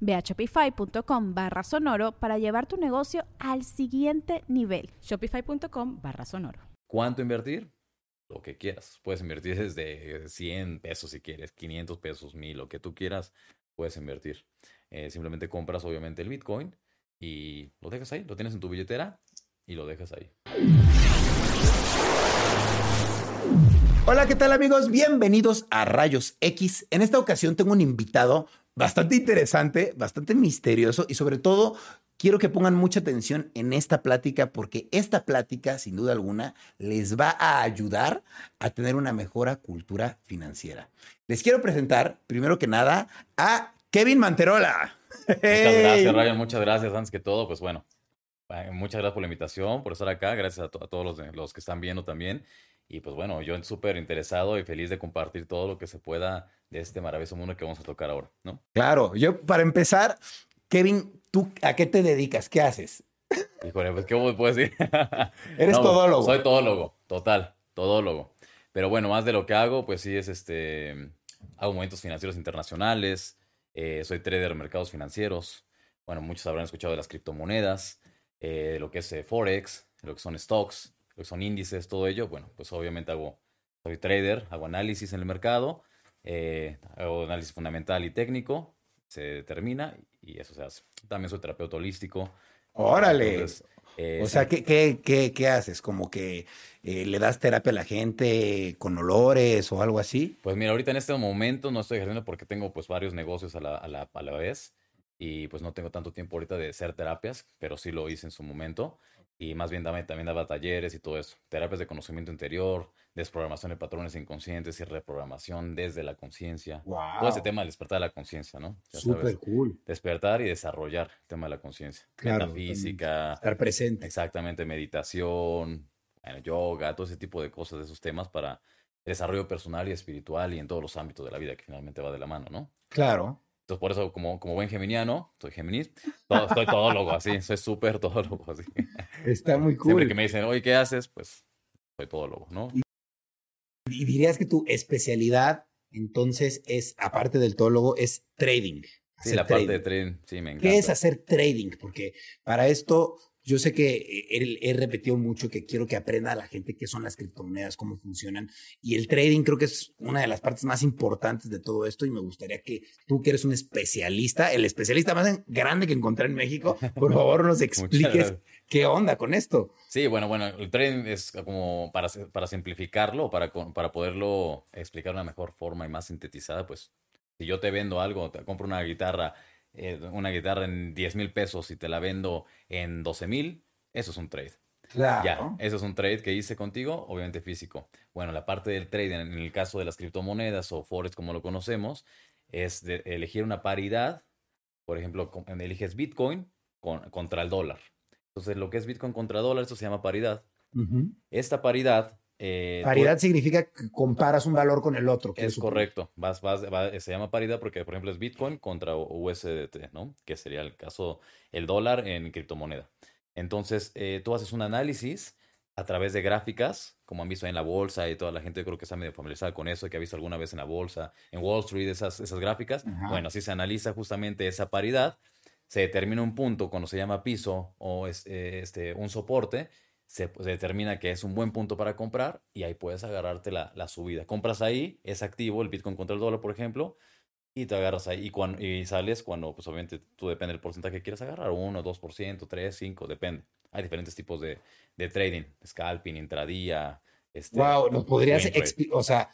Ve a shopify.com barra sonoro para llevar tu negocio al siguiente nivel. Shopify.com barra sonoro. ¿Cuánto invertir? Lo que quieras. Puedes invertir desde 100 pesos si quieres, 500 pesos, 1000, lo que tú quieras, puedes invertir. Eh, simplemente compras obviamente el Bitcoin y lo dejas ahí, lo tienes en tu billetera y lo dejas ahí. Hola, ¿qué tal amigos? Bienvenidos a Rayos X. En esta ocasión tengo un invitado bastante interesante, bastante misterioso y sobre todo quiero que pongan mucha atención en esta plática porque esta plática, sin duda alguna, les va a ayudar a tener una mejora cultura financiera. Les quiero presentar, primero que nada, a Kevin Manterola. Muchas gracias, Ryan. Muchas gracias. Antes que todo, pues bueno, eh, muchas gracias por la invitación, por estar acá. Gracias a, todos los, los que están viendo también. Y pues bueno, yo súper interesado y feliz de compartir todo lo que se pueda de este maravilloso mundo que vamos a tocar ahora, ¿no? Claro, yo para empezar, Kevin, ¿tú a qué te dedicas? ¿Qué haces? Híjole, pues, ¿qué puedo decir? Eres todólogo. Soy todólogo, total, todólogo. Pero bueno, más de lo que hago, pues sí es este, hago movimientos financieros internacionales, eh, soy trader de mercados financieros. Bueno, muchos habrán escuchado de las criptomonedas, eh, lo que es eh, Forex, lo que son stocks, lo que son índices, todo ello. Bueno, pues obviamente hago, soy trader, hago análisis en el mercado eh, hago análisis fundamental y técnico, se determina y eso se hace. También soy terapeuta holístico. Órale. Eh, o sea, ¿qué, qué, qué, haces? ¿Como que eh, le das terapia a la gente con olores o algo así? Pues mira, ahorita en este momento no estoy ejerciendo porque tengo pues varios negocios a la, a la, a la vez y pues no tengo tanto tiempo ahorita de hacer terapias, pero sí lo hice en su momento y más bien dame, también daba talleres y todo eso, terapias de conocimiento interior, desprogramación de patrones inconscientes y reprogramación desde la conciencia. Todo ese tema del despertar de la conciencia, ¿no? Súper cool. Despertar y desarrollar el tema de la conciencia. Claro. Metafísica. Estar presente. Exactamente, meditación, yoga, todo ese tipo de cosas, de esos temas para desarrollo personal y espiritual y en todos los ámbitos de la vida que finalmente va de la mano, ¿no? Claro. Entonces, por eso, como, como buen geminiano, soy Géminis, todo, soy todólogo así, soy súper todólogo así. Está muy cool. Siempre que me dicen, oye, ¿qué haces? Pues soy todólogo, ¿no? Y, dirías que tu especialidad, entonces, es, aparte del todólogo, es trading. Sí, la parte de trading, sí, me encanta. ¿Qué es hacer trading? Porque para esto yo sé que eh, he, repetido mucho que quiero que aprenda a la gente qué son las criptomonedas, cómo funcionan. Y el trading creo que es una de las partes más importantes de todo esto. Y me gustaría que tú, que eres un especialista, el especialista más grande que encontré en México, por favor nos expliques qué onda con esto. Sí, bueno, bueno, el trading es como para, para simplificarlo, para, para poderlo explicar de una mejor forma y más sintetizada, pues si yo te vendo algo, te compro una guitarra eh, una guitarra en 10 mil pesos y te la vendo en 12 mil, eso es un trade. Claro. Ya, eso es un trade que hice contigo, obviamente físico. Bueno, la parte del trade en el caso de las criptomonedas o forex como lo conocemos, es de elegir una paridad. Por ejemplo, eliges Bitcoin contra el dólar. Entonces, lo que es Bitcoin contra dólar, eso se llama paridad. Esta paridad eh, paridad significa que comparas un valor con el otro. es correcto. Vas, vas, se llama paridad porque, por ejemplo, es Bitcoin contra USDT, ¿no? Que sería el caso, el dólar en criptomoneda. Entonces, eh, tú haces un análisis a través de gráficas, como han visto en la bolsa y toda la gente creo que está medio familiarizada con eso, que ha visto alguna vez en la bolsa, en Wall Street, esas, esas gráficas. Bueno, así se analiza justamente esa paridad, se determina un punto cuando se llama piso o eh, este, un soporte se, determina que es un buen punto para comprar y ahí puedes agarrarte la, la, subida. Compras ahí, es activo el Bitcoin contra el dólar, por ejemplo, y te agarras ahí y, cuando, y sales cuando, pues obviamente tú depende del porcentaje que quieras agarrar, 1, 2%, 3, 5, depende. Hay diferentes tipos de, de trading, scalping, intradía, Este, wow, ¿nos podrías explicar? O sea,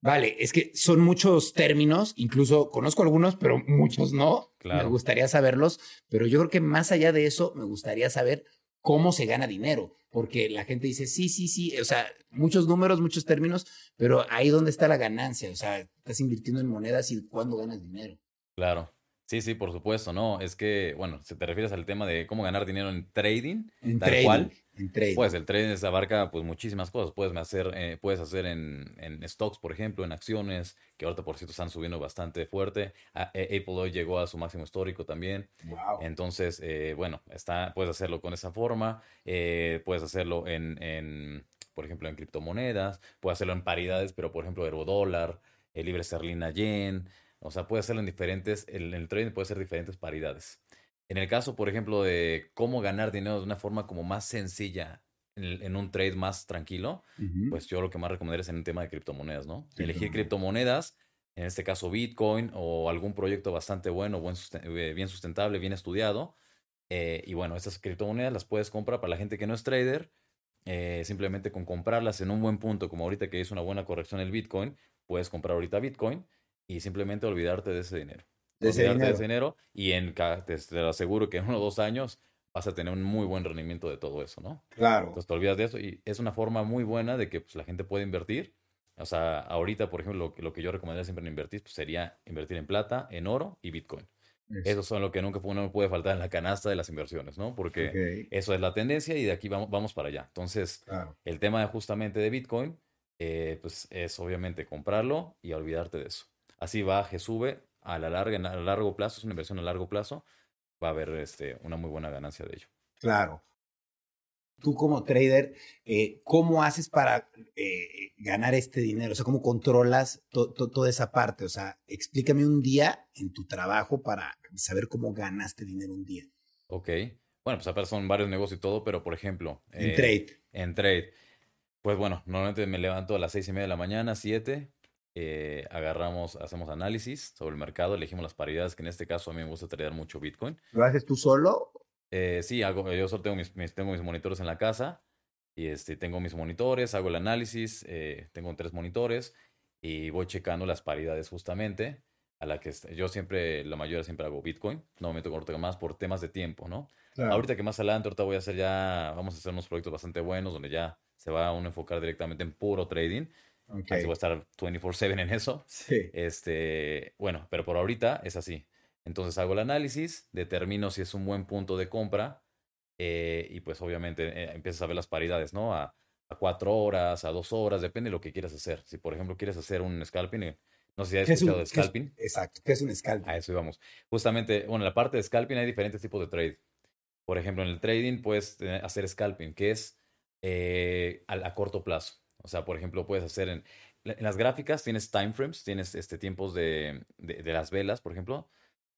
vale, es que son muchos términos, incluso conozco algunos, pero muchos no. Claro. Me gustaría saberlos, pero yo creo que más allá de eso, me gustaría saber cómo se gana dinero, porque la gente dice, sí, sí, sí, o sea, muchos números, muchos términos, pero ahí donde está la ganancia, o sea, estás invirtiendo en monedas y cuándo ganas dinero. Claro. Sí, sí, por supuesto, ¿no? Es que, bueno, si te refieres al tema de cómo ganar dinero en trading, En tal trading, cual, en trading. pues el trading abarca pues muchísimas cosas. Puedes hacer, eh, puedes hacer en, en stocks, por ejemplo, en acciones, que ahorita por cierto están subiendo bastante fuerte. A- eh, Apple hoy llegó a su máximo histórico también. Wow. Entonces, eh, bueno, está, puedes hacerlo con esa forma, eh, puedes hacerlo en, en, por ejemplo, en criptomonedas, puedes hacerlo en paridades, pero por ejemplo, eurodólar, libra esterlina yen, o sea, puedes hacerlo en diferentes, en el trading puede ser diferentes paridades. En el caso, por ejemplo, de cómo ganar dinero de una forma como más sencilla en, el- en un trade más tranquilo, pues yo lo que más recomendaría es en un tema de criptomonedas, ¿no? Elegir Criptomonedas. criptomonedas, en este caso Bitcoin o algún proyecto bastante bueno, buen susten- eh, bien sustentable, bien estudiado. eh, y bueno, estas criptomonedas las puedes comprar para la gente que no es trader, eh, simplemente con comprarlas en un buen punto, como ahorita que hizo una buena corrección el Bitcoin, puedes comprar ahorita Bitcoin y simplemente olvidarte de ese dinero. De ese de ese dinero y en, te, te lo aseguro que en uno o dos años vas a tener un muy buen rendimiento de todo eso, ¿no? Claro. Entonces te olvidas de eso y es una forma muy buena de que pues, la gente puede invertir. O sea, ahorita, por ejemplo, lo, que- lo que yo recomendaría siempre en invertir pues, sería invertir en plata, en oro y Bitcoin. Eso son lo que nunca pu- no puede faltar en la canasta de las inversiones, ¿no? Porque eso es la tendencia y de aquí vamos, vamos para allá. Entonces, claro. el tema de justamente de Bitcoin, eh, pues es obviamente comprarlo y olvidarte de eso. Así baje, sube, a la larga, a largo plazo, es una inversión a largo plazo, va a haber este, una muy buena ganancia de ello. Claro. Tú como trader, eh, ¿cómo haces para eh, ganar este dinero? O sea, ¿cómo controlas to- to- toda esa parte? O sea, explícame un día en tu trabajo para saber cómo ganaste dinero un día. Ok. Bueno, pues aparte son varios negocios y todo, pero por ejemplo, En eh, trade. en trade, pues bueno, normalmente me levanto a las seis y media de la mañana, siete, eh, agarramos, hacemos análisis sobre el mercado, elegimos las paridades, que en este caso a mí me gusta tradear mucho Bitcoin. ¿Lo haces tú solo? Eh, sí, hago, yo solo tengo mis, mis- tengo mis monitores en la casa y este, tengo mis monitores, hago el análisis, eh, tengo tres monitores y voy checando las paridades justamente a la que yo siempre, la mayoría siempre hago Bitcoin, no me meto con más por temas de tiempo, ¿no? Ahorita que más adelante, ahorita voy a hacer ya, vamos a hacer unos proyectos bastante buenos donde ya se va a uno enfocar directamente en puro trading. Así voy a estar 24/7 en eso. Sí. Este, bueno, pero por ahorita es así. Entonces hago el análisis, determino si es un buen punto de compra eh, y pues obviamente eh, empiezas a ver las paridades, ¿no? A, a cuatro horas, a dos horas, depende de lo que quieras hacer. Si por ejemplo quieres hacer un scalping, eh, no sé si has ¿Qué es un- escuchado de es- scalping. exacto. ¿Qué es un scalping? A eso íbamos. Justamente, bueno, en la parte de scalping hay diferentes tipos de trade. Por ejemplo, en el trading puedes hacer scalping, que es eh, a, a corto plazo. O sea, por ejemplo, puedes hacer en, en las gráficas, tienes time frames, tienes este, tiempos de, de, de las velas, por ejemplo.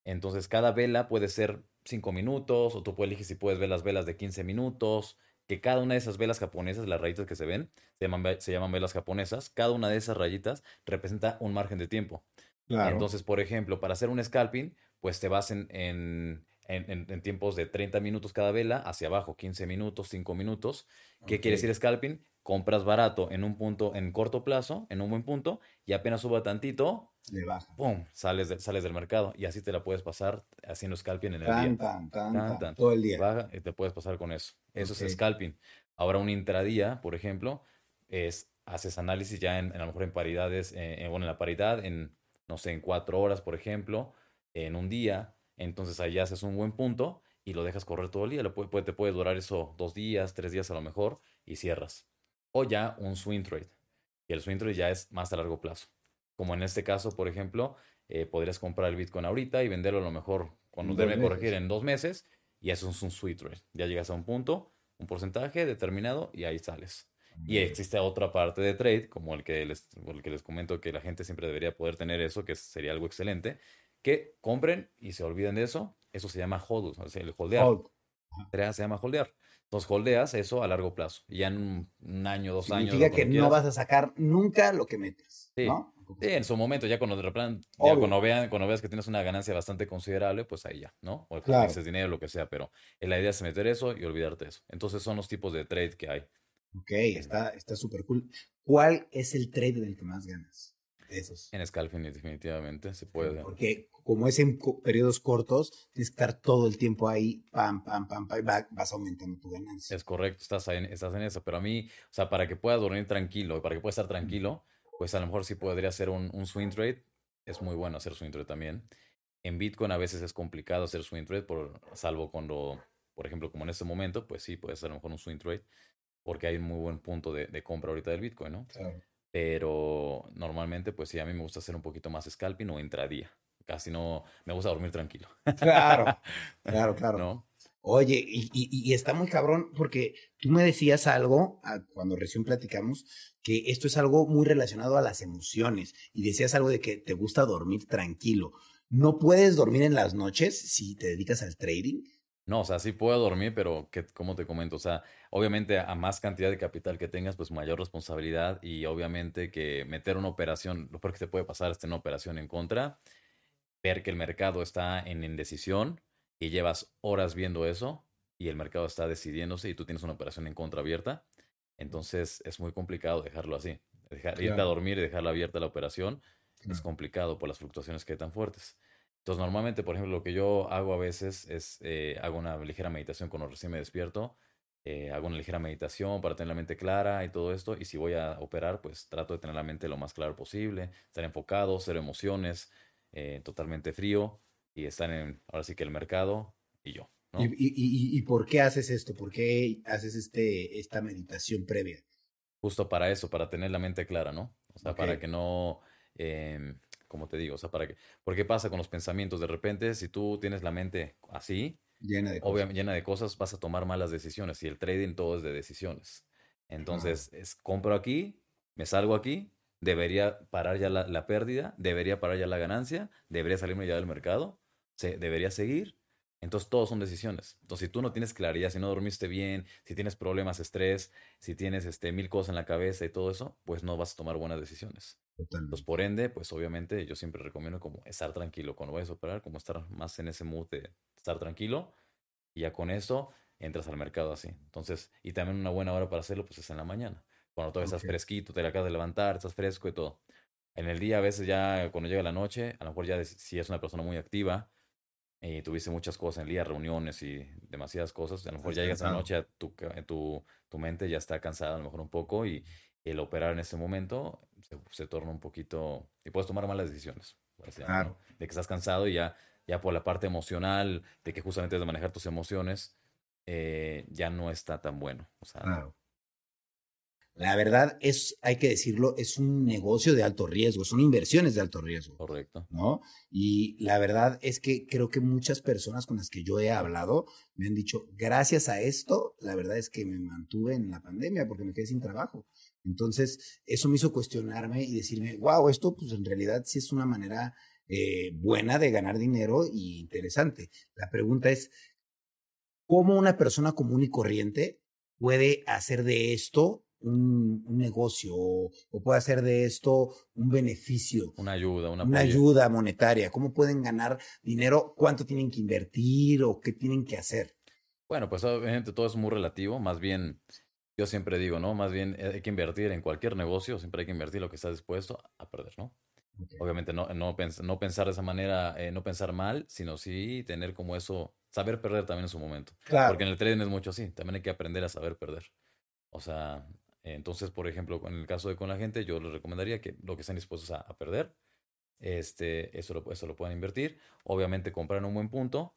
Entonces, cada vela puede ser 5 minutos, o tú puedes elegir si puedes ver las velas de 15 minutos, que cada una de esas velas japonesas, las rayitas que se ven, se llaman, se llaman velas japonesas, cada una de esas rayitas representa un margen de tiempo. Claro. Entonces, por ejemplo, para hacer un scalping, pues te vas en, en, en- en- en tiempos de 30 minutos cada vela, hacia abajo, 15 minutos, 5 minutos. ¿Qué quiere decir scalping? Compras barato en un punto, en corto plazo, en un buen punto, y apenas suba tantito, Le baja. ¡pum! Sales, de- sales del mercado. Y así te la puedes pasar haciendo scalping en el Tan, día. tan, tan, Tan, tan. Todo el día. Baja y te puedes pasar con eso. Eso es scalping. Ahora un intradía, por ejemplo, es haces análisis ya en, en a lo mejor en paridades, eh, en- bueno, en la paridad, en, no sé, en cuatro horas, por ejemplo, en un día. Entonces ahí haces un buen punto y lo dejas correr todo el día. Lo puede, puede- te puede durar eso dos días, tres días a lo mejor y cierras. O ya un swing trade. Y el swing trade ya es más a largo plazo. Como en este caso, por ejemplo, eh, podrías comprar el Bitcoin ahorita y venderlo a lo mejor cuando debe corregir en dos meses y eso es un swing trade. Ya llegas a un punto, un porcentaje determinado y ahí sales. Y existe otra parte de trade, como el que les, el que les comento que la gente siempre debería poder tener eso, que sería algo excelente, que compren y se olviden de eso. Eso se llama hold, o sea, el holdear. Hold. Se llama holdear. Entonces holdeas eso a largo plazo. Y ya en un, un año, dos años. Significa que no vas a sacar nunca lo que metes. Sí. ¿no? Sí, en su momento, ya cuando de repente, ya cuando vean, cuando veas que tienes una ganancia bastante considerable, pues ahí ya, ¿no? O que Claro. dinero, lo que sea, pero la idea es meter eso y olvidarte eso. Entonces son los tipos de trade que hay. Ok, está está súper cool. ¿Cuál es el trade del que más ganas? Esos. En scalping definitivamente se puede. Porque como es en periodos cortos, tienes que estar todo el tiempo ahí, pam, pam, pam, pam, y va- vas aumentando tu ganancia. Es correcto, estás en, estás en eso, pero a mí, o sea, para que puedas dormir tranquilo, para que puedas estar tranquilo, pues a lo mejor sí podría hacer un, un swing trade. Es muy bueno hacer swing trade también. En Bitcoin a veces es complicado hacer swing trade, por, salvo cuando, por ejemplo, como en este momento, pues sí, puede ser a lo mejor un swing trade, porque hay un muy buen punto de, de compra ahorita del Bitcoin, ¿no? Claro. Pero normalmente, pues sí, a mí me gusta hacer un poquito más scalping o intradía. Casi no, me gusta dormir tranquilo, Claro, claro, claro. ¿no? Oye, y, y- y está muy cabrón porque tú me decías algo ah, cuando recién platicamos, que esto es algo muy relacionado a las emociones y decías algo de que te gusta dormir tranquilo. ¿No puedes dormir en las noches si te dedicas al trading? No, o sea, sí puedo dormir, pero que, como te comento, o sea, obviamente a más cantidad de capital que tengas, pues mayor responsabilidad y obviamente que meter una operación, lo peor que te puede pasar es tener una operación en contra, ver que el mercado está en indecisión y llevas horas viendo eso y el mercado está decidiéndose y tú tienes una operación en contra abierta, entonces es muy complicado dejarlo así. Dejar, irte a Claro. dormir y dejarla abierta la operación es complicado por las fluctuaciones que hay tan fuertes. Entonces, normalmente, por ejemplo, lo que yo hago a veces es, eh, hago una ligera meditación cuando recién me despierto, eh, hago una ligera meditación para tener la mente clara y todo esto, y si voy a operar, pues trato de tener la mente lo más claro posible, estar enfocado, cero emociones, eh, totalmente frío, y estar en, ahora sí que el mercado y yo, ¿no? ¿Y, y- y- y por qué haces esto? ¿Por qué haces este, esta meditación previa? Justo para eso, para tener la mente clara, ¿no? O sea, para que no, em, como te digo, o sea, para que, porque pasa con los pensamientos, de repente, si tú tienes la mente así, Llena de cosas. llena de cosas, vas a tomar malas decisiones y el trading todo es de decisiones. Entonces, es compro aquí, me salgo aquí, debería parar ya la, la pérdida, debería parar ya la ganancia, debería salirme ya del mercado, se, debería seguir. Entonces, todos son decisiones. Entonces, si tú no tienes claridad, si no dormiste bien, si tienes problemas, estrés, si tienes este, mil cosas en la cabeza y todo eso, pues no vas a tomar buenas decisiones. Totalmente. Entonces, por ende, pues obviamente yo siempre recomiendo como estar tranquilo cuando vayas a operar, como estar más en ese mood de estar tranquilo y ya con eso entras al mercado así. Entonces, y también una buena hora para hacerlo, pues es en la mañana, cuando todavía estás Ok. fresquito, te acabas de levantar, estás fresco y todo. En el día, a veces ya cuando llega la noche, a lo mejor ya si es una persona muy activa y tuviste muchas cosas en el día, reuniones y demasiadas cosas, a lo mejor Estás ya llegas en la noche, a tu, ca- tu, tu mente ya está cansada a lo mejor un poco y el operar en ese momento se, se torna un poquito y puedes tomar malas decisiones. Claro. De que estás cansado y ya, ya por la parte emocional, de que justamente es de manejar tus emociones, eh, ya no está tan bueno. O sea, Claro. La verdad es, hay que decirlo, es un negocio de alto riesgo, son inversiones de alto riesgo. correcto. ¿no? Y la verdad es que creo que muchas personas con las que yo he hablado me han dicho, gracias a esto, la verdad es que me mantuve en la pandemia porque me quedé sin trabajo. Entonces, eso me hizo cuestionarme y decirme, wow, esto pues en realidad sí es una manera eh, buena de ganar dinero y interesante. La pregunta es, ¿cómo una persona común y corriente puede hacer de esto un, un negocio o, o puede hacer de esto un beneficio? Una ayuda, una una ayuda monetaria, cómo pueden ganar dinero, cuánto tienen que invertir o qué tienen que hacer. Bueno, pues obviamente todo es muy relativo, más bien, yo siempre digo, ¿no? Más bien eh, hay que invertir en cualquier negocio, siempre hay que invertir lo que estás dispuesto a perder, ¿no? Obviamente no, no, pens- no pensar de esa manera, eh, no pensar mal, sino sí tener como eso, saber perder también en su momento. Claro. Porque en el trading es mucho así, también hay que aprender a saber perder. O sea, entonces, por ejemplo, en el caso de con la gente, yo les recomendaría que lo que estén dispuestos a, a perder, este, eso lo, eso lo puedan invertir. Obviamente comprar en un buen punto.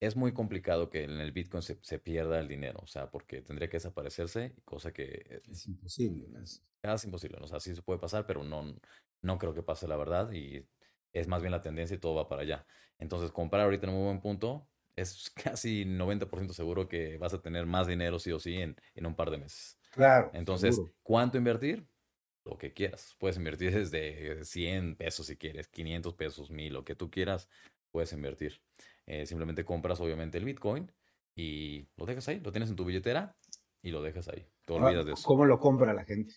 Es muy complicado que en el Bitcoin se, se pierda el dinero, o sea, porque tendría que desaparecerse, cosa que eh, Es imposible. ¿no? es casi imposible. ¿no? O sea, sí se puede pasar, pero no, no creo que pase la verdad y es más bien la tendencia y todo va para allá. Entonces, comprar ahorita en un muy buen punto es casi 90% seguro que vas a tener más dinero sí o sí en, en un par de meses. Claro. Entonces, seguro. ¿cuánto invertir? Lo que quieras. Puedes invertir desde 100 pesos si quieres, 500 pesos, 1000, lo que tú quieras, puedes invertir. Eh, simplemente compras obviamente el Bitcoin y lo dejas ahí, lo tienes en tu billetera y lo dejas ahí. Te olvidas de eso. ¿Cómo lo compra la gente?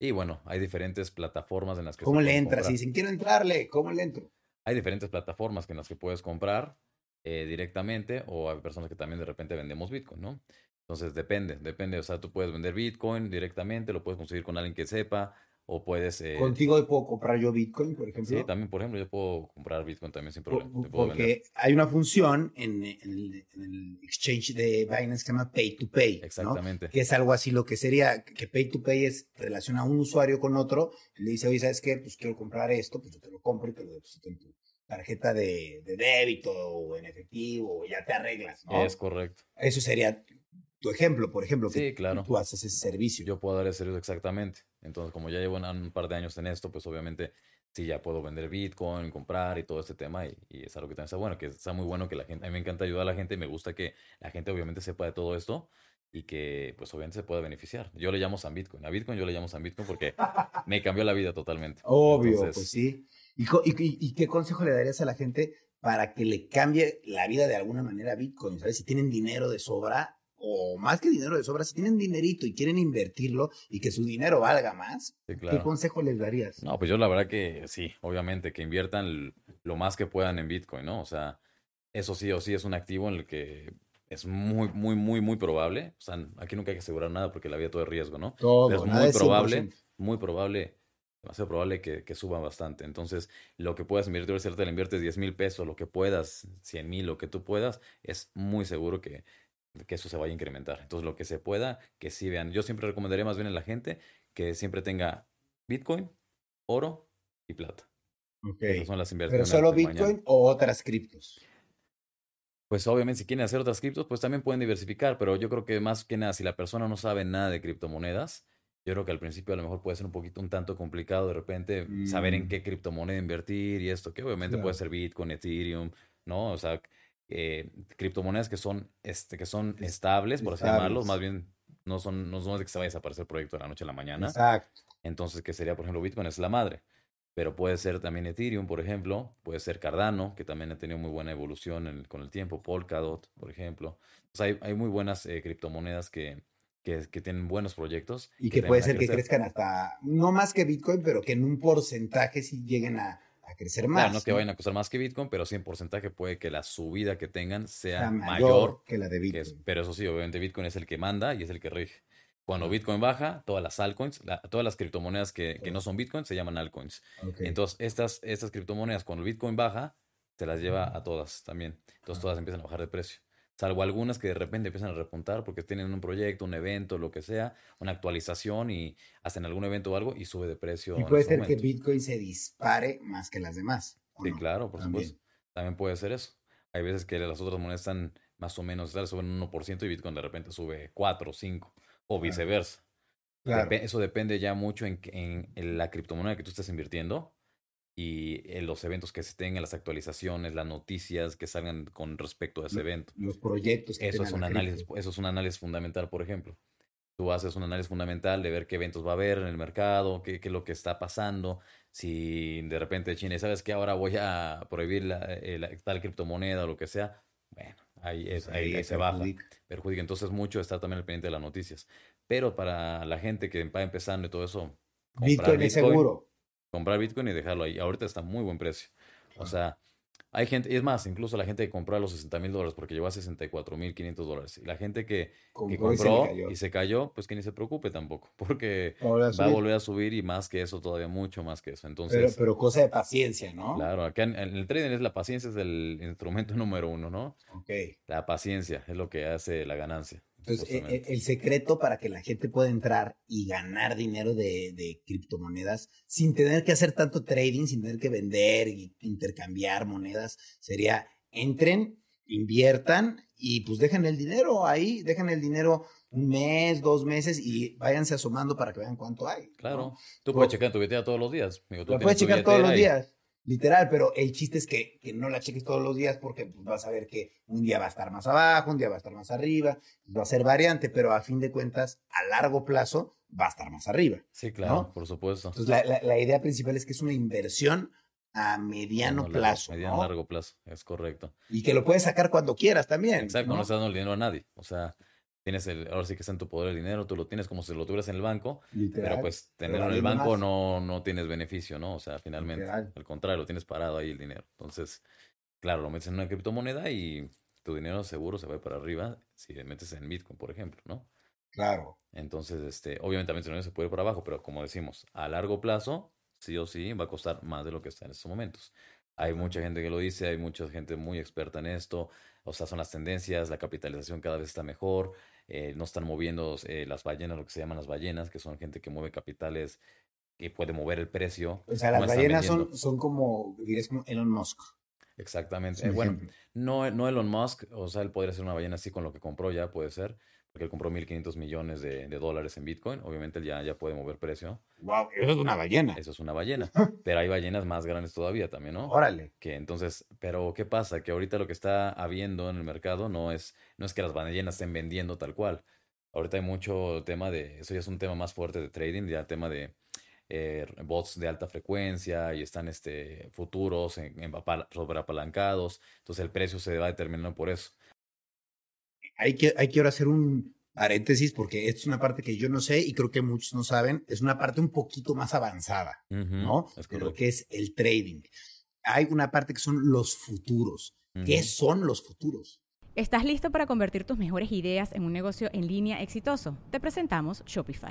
Y bueno, hay diferentes plataformas en las que se ¿Cómo le entras? Si dicen, quiero entrarle, ¿cómo le entro? Hay diferentes plataformas en las que puedes comprar eh, directamente o hay personas que también de repente vendemos Bitcoin, ¿no? Entonces depende, depende. O sea, tú puedes vender Bitcoin directamente, lo puedes conseguir con alguien que sepa, o puedes... eh, Contigo puedo comprar yo Bitcoin, por ejemplo. Sí, también, por ejemplo, yo puedo comprar Bitcoin también sin Por- problema. te puedo vender. Porque hay una función en, en el, en el exchange de Binance que se llama Pay to Pay. ¿no? Exactamente. Que es algo así lo que sería, que Pay to Pay es relaciona a un usuario con otro, y le dice, oye, ¿sabes qué? Pues quiero comprar esto, pues yo te lo compro y te lo deposito en tu tarjeta de, de débito o en efectivo, o ya te arreglas, ¿no? Es correcto. Eso sería tu ejemplo, por ejemplo, que Sí, claro. tú haces ese servicio. Yo puedo dar ese servicio exactamente. Entonces, como ya llevo un, par de años en esto, pues obviamente sí ya puedo vender Bitcoin, comprar y todo este tema. Y, y es algo que también está bueno, que está muy bueno que la gente, a mí me encanta ayudar a la gente y me gusta que la gente obviamente sepa de todo esto y que pues obviamente se pueda beneficiar. Yo le llamo San Bitcoin. A Bitcoin yo le llamo San Bitcoin porque me cambió la vida totalmente. Obvio, Entonces, pues sí. ¿Y, co- y- y- y qué consejo le darías a la gente para que le cambie la vida de alguna manera a Bitcoin? ¿Sabes? Si tienen dinero de sobra, o más que dinero de sobra, si tienen dinerito y quieren invertirlo y que su dinero valga más, Sí, ¿qué consejo les darías? No, pues yo la verdad que sí, obviamente, que inviertan lo más que puedan en Bitcoin, ¿no? O sea, eso sí o sí es un activo en el que es muy, muy, muy, muy probable. O sea, aquí nunca hay que asegurar nada porque la vida todo es riesgo, ¿no? Todo, es muy probable, 100%. muy probable, demasiado probable que, que suba bastante. Entonces, lo que puedas invertir, si ahorita le inviertes 10 mil pesos, lo que puedas, 100 mil, lo que tú puedas, es muy seguro que, que eso se vaya a incrementar. Entonces, lo que se pueda, que sí vean. Yo siempre recomendaría más bien a la gente que siempre tenga Bitcoin, oro y plata. Ok. Esas son las ¿Pero inversiones solo de mañana. Bitcoin o otras criptos? Pues obviamente si quieren hacer otras criptos, pues también pueden diversificar, pero yo creo que más que nada, si la persona no sabe nada de criptomonedas, yo creo que al principio a lo mejor puede ser un poquito, un tanto complicado de repente saber en Mm. qué criptomoneda invertir y esto, que obviamente Claro. puede ser Bitcoin, Ethereum, ¿no? O sea, eh, criptomonedas que son, este, que son Es- estables, por así llamarlo, estables. más bien no son, no son de que se vaya a desaparecer el proyecto de la noche a la mañana. Exacto. Entonces, ¿qué sería, por ejemplo, Bitcoin es la madre? Pero puede ser también Ethereum, por ejemplo, puede ser Cardano, que también ha tenido muy buena evolución en- con el tiempo, Polkadot, por ejemplo. Hay, hay muy buenas eh, criptomonedas que, que, que tienen buenos proyectos. Y que también puede ser que crezcan hasta, no más que Bitcoin, pero que en un porcentaje sí lleguen a, a crecer más. Claro, no que vayan a costar más que Bitcoin, pero sí en porcentaje puede que la subida que tengan sea mayor. que la de Bitcoin. es- pero eso sí, obviamente Bitcoin es el que manda y es el que rige. Cuando. Bitcoin baja, todas las altcoins, la- todas las criptomonedas que, que no son Bitcoin se llaman altcoins. Entonces, estas, estas criptomonedas, cuando el Bitcoin baja, se las lleva a todas también. Entonces, todas empiezan a bajar de precio. Salvo algunas que de repente empiezan a repuntar porque tienen un proyecto, un evento, lo que sea, una actualización y hacen algún evento o algo y sube de precio. y puede ser que. Bitcoin se dispare más que las demás. ¿o Sí, no? claro, por También. supuesto. También puede ser eso. Hay veces que las otras monedas están más o menos, suben un 1% y Bitcoin de repente sube 4 o 5 o viceversa. Claro. Eso depende ya mucho en, en- en la criptomoneda que tú estés invirtiendo y en los eventos que se tengan, las actualizaciones, las noticias que salgan con respecto a ese Lo- evento. Los proyectos que Eso es un análisis, eso es un análisis fundamental, por ejemplo. Tú haces un análisis fundamental de ver qué eventos va a haber en el mercado, qué, qué es lo que está pasando. Si de repente China, ¿sabes qué? Ahora voy a prohibir la, eh, la- tal criptomoneda o lo que sea. Bueno, ahí, es, Pues ahí, ahí ahí se baja perjudica. Entonces, mucho estar también al pendiente de las noticias. Pero para la gente que va empezando y todo eso, comprar Bitcoin es seguro. Comprar Bitcoin y dejarlo ahí. Ahorita está a muy buen precio. O sea, hay gente, y es más, incluso la gente que compró a los 60 mil dólares porque llegó a 64 mil 500 dólares. Y la gente que, que Compró y se le compró cayó. y se cayó, pues que ni se preocupe tampoco, porque va a volver a subir y más que eso, todavía mucho más que eso. Pero, Entonces, pero cosa de paciencia, ¿no? claro, acá en, en el trading es la paciencia, es el instrumento número uno, ¿no? Ok. La paciencia es lo que hace la ganancia. Entonces, e- e- el secreto para que la gente pueda entrar y ganar dinero de, de criptomonedas sin tener que hacer tanto trading, sin tener que vender y intercambiar monedas, sería entren, inviertan y pues dejen el dinero ahí, dejen el dinero un mes, dos meses y váyanse asomando para que vean cuánto hay. ¿no? Claro, tú puedes checar tu billetera todos los días. Digo, tú La tienes puedes checar todos los días, literal, pero el chiste es que, que no la cheques todos los días porque pues, vas a ver que un día va a estar más abajo, un día va a estar más arriba, va a ser variante, pero a fin de cuentas, a largo plazo, va a estar más arriba. Sí, claro, ¿no? por supuesto. Entonces, la, la- la idea principal es que es una inversión a mediano plazo, Mediano ¿no? largo plazo, es correcto. Y que lo puedes sacar cuando quieras también. Exacto, no, ¿no? estás dando el dinero a nadie. O sea, tienes el, ahora sí que está en tu poder el dinero, tú lo tienes como si lo tuvieras en el banco, Literal. pero pues tenerlo en el banco más. no, no tienes beneficio, ¿no? O sea, finalmente, Literal. al contrario, lo tienes parado ahí el dinero. Entonces, claro, lo metes en una criptomoneda y tu dinero seguro se va para arriba si le metes en Bitcoin, por ejemplo, ¿no? Claro. Entonces, este, obviamente también tu dinero se puede ir para abajo, pero como decimos, a largo plazo, sí o sí, va a costar más de lo que está en estos momentos. Hay mucha gente que lo dice, hay mucha gente muy experta en esto, o sea, son las tendencias, la capitalización cada vez está mejor, eh, no están moviendo eh, las ballenas, lo que se llaman las ballenas, que son gente que mueve capitales, que puede mover el precio. O sea, las ballenas son, son como, dirías como Elon Musk. Exactamente. Eh, bueno, no, no Elon Musk, o sea, él podría ser una ballena así con lo que compró ya, puede ser, porque él compró 1.500 millones de, dólares en Bitcoin. Obviamente él ya, ya puede mover precio. ¡Wow! Eso es una ballena. Eso es una ballena. pero hay ballenas más grandes todavía también, ¿no? Órale. Que entonces, pero ¿qué pasa? Que ahorita lo que está habiendo en el mercado no es, no es que las ballenas estén vendiendo tal cual. Ahorita hay mucho tema de, eso ya es un tema más fuerte de trading, ya tema de eh, bots de alta frecuencia y están este, futuros en, en sobreapalancados. Entonces el precio se va determinando por eso hay que, hay que ahora hacer un paréntesis porque esto es una parte que yo no sé y creo que muchos no saben. Es una parte un poquito más avanzada, ¿no? Es lo que es el trading. Hay una parte que son los futuros. ¿Qué son los futuros? ¿Estás listo para convertir tus mejores ideas en un negocio en línea exitoso? Te presentamos Shopify.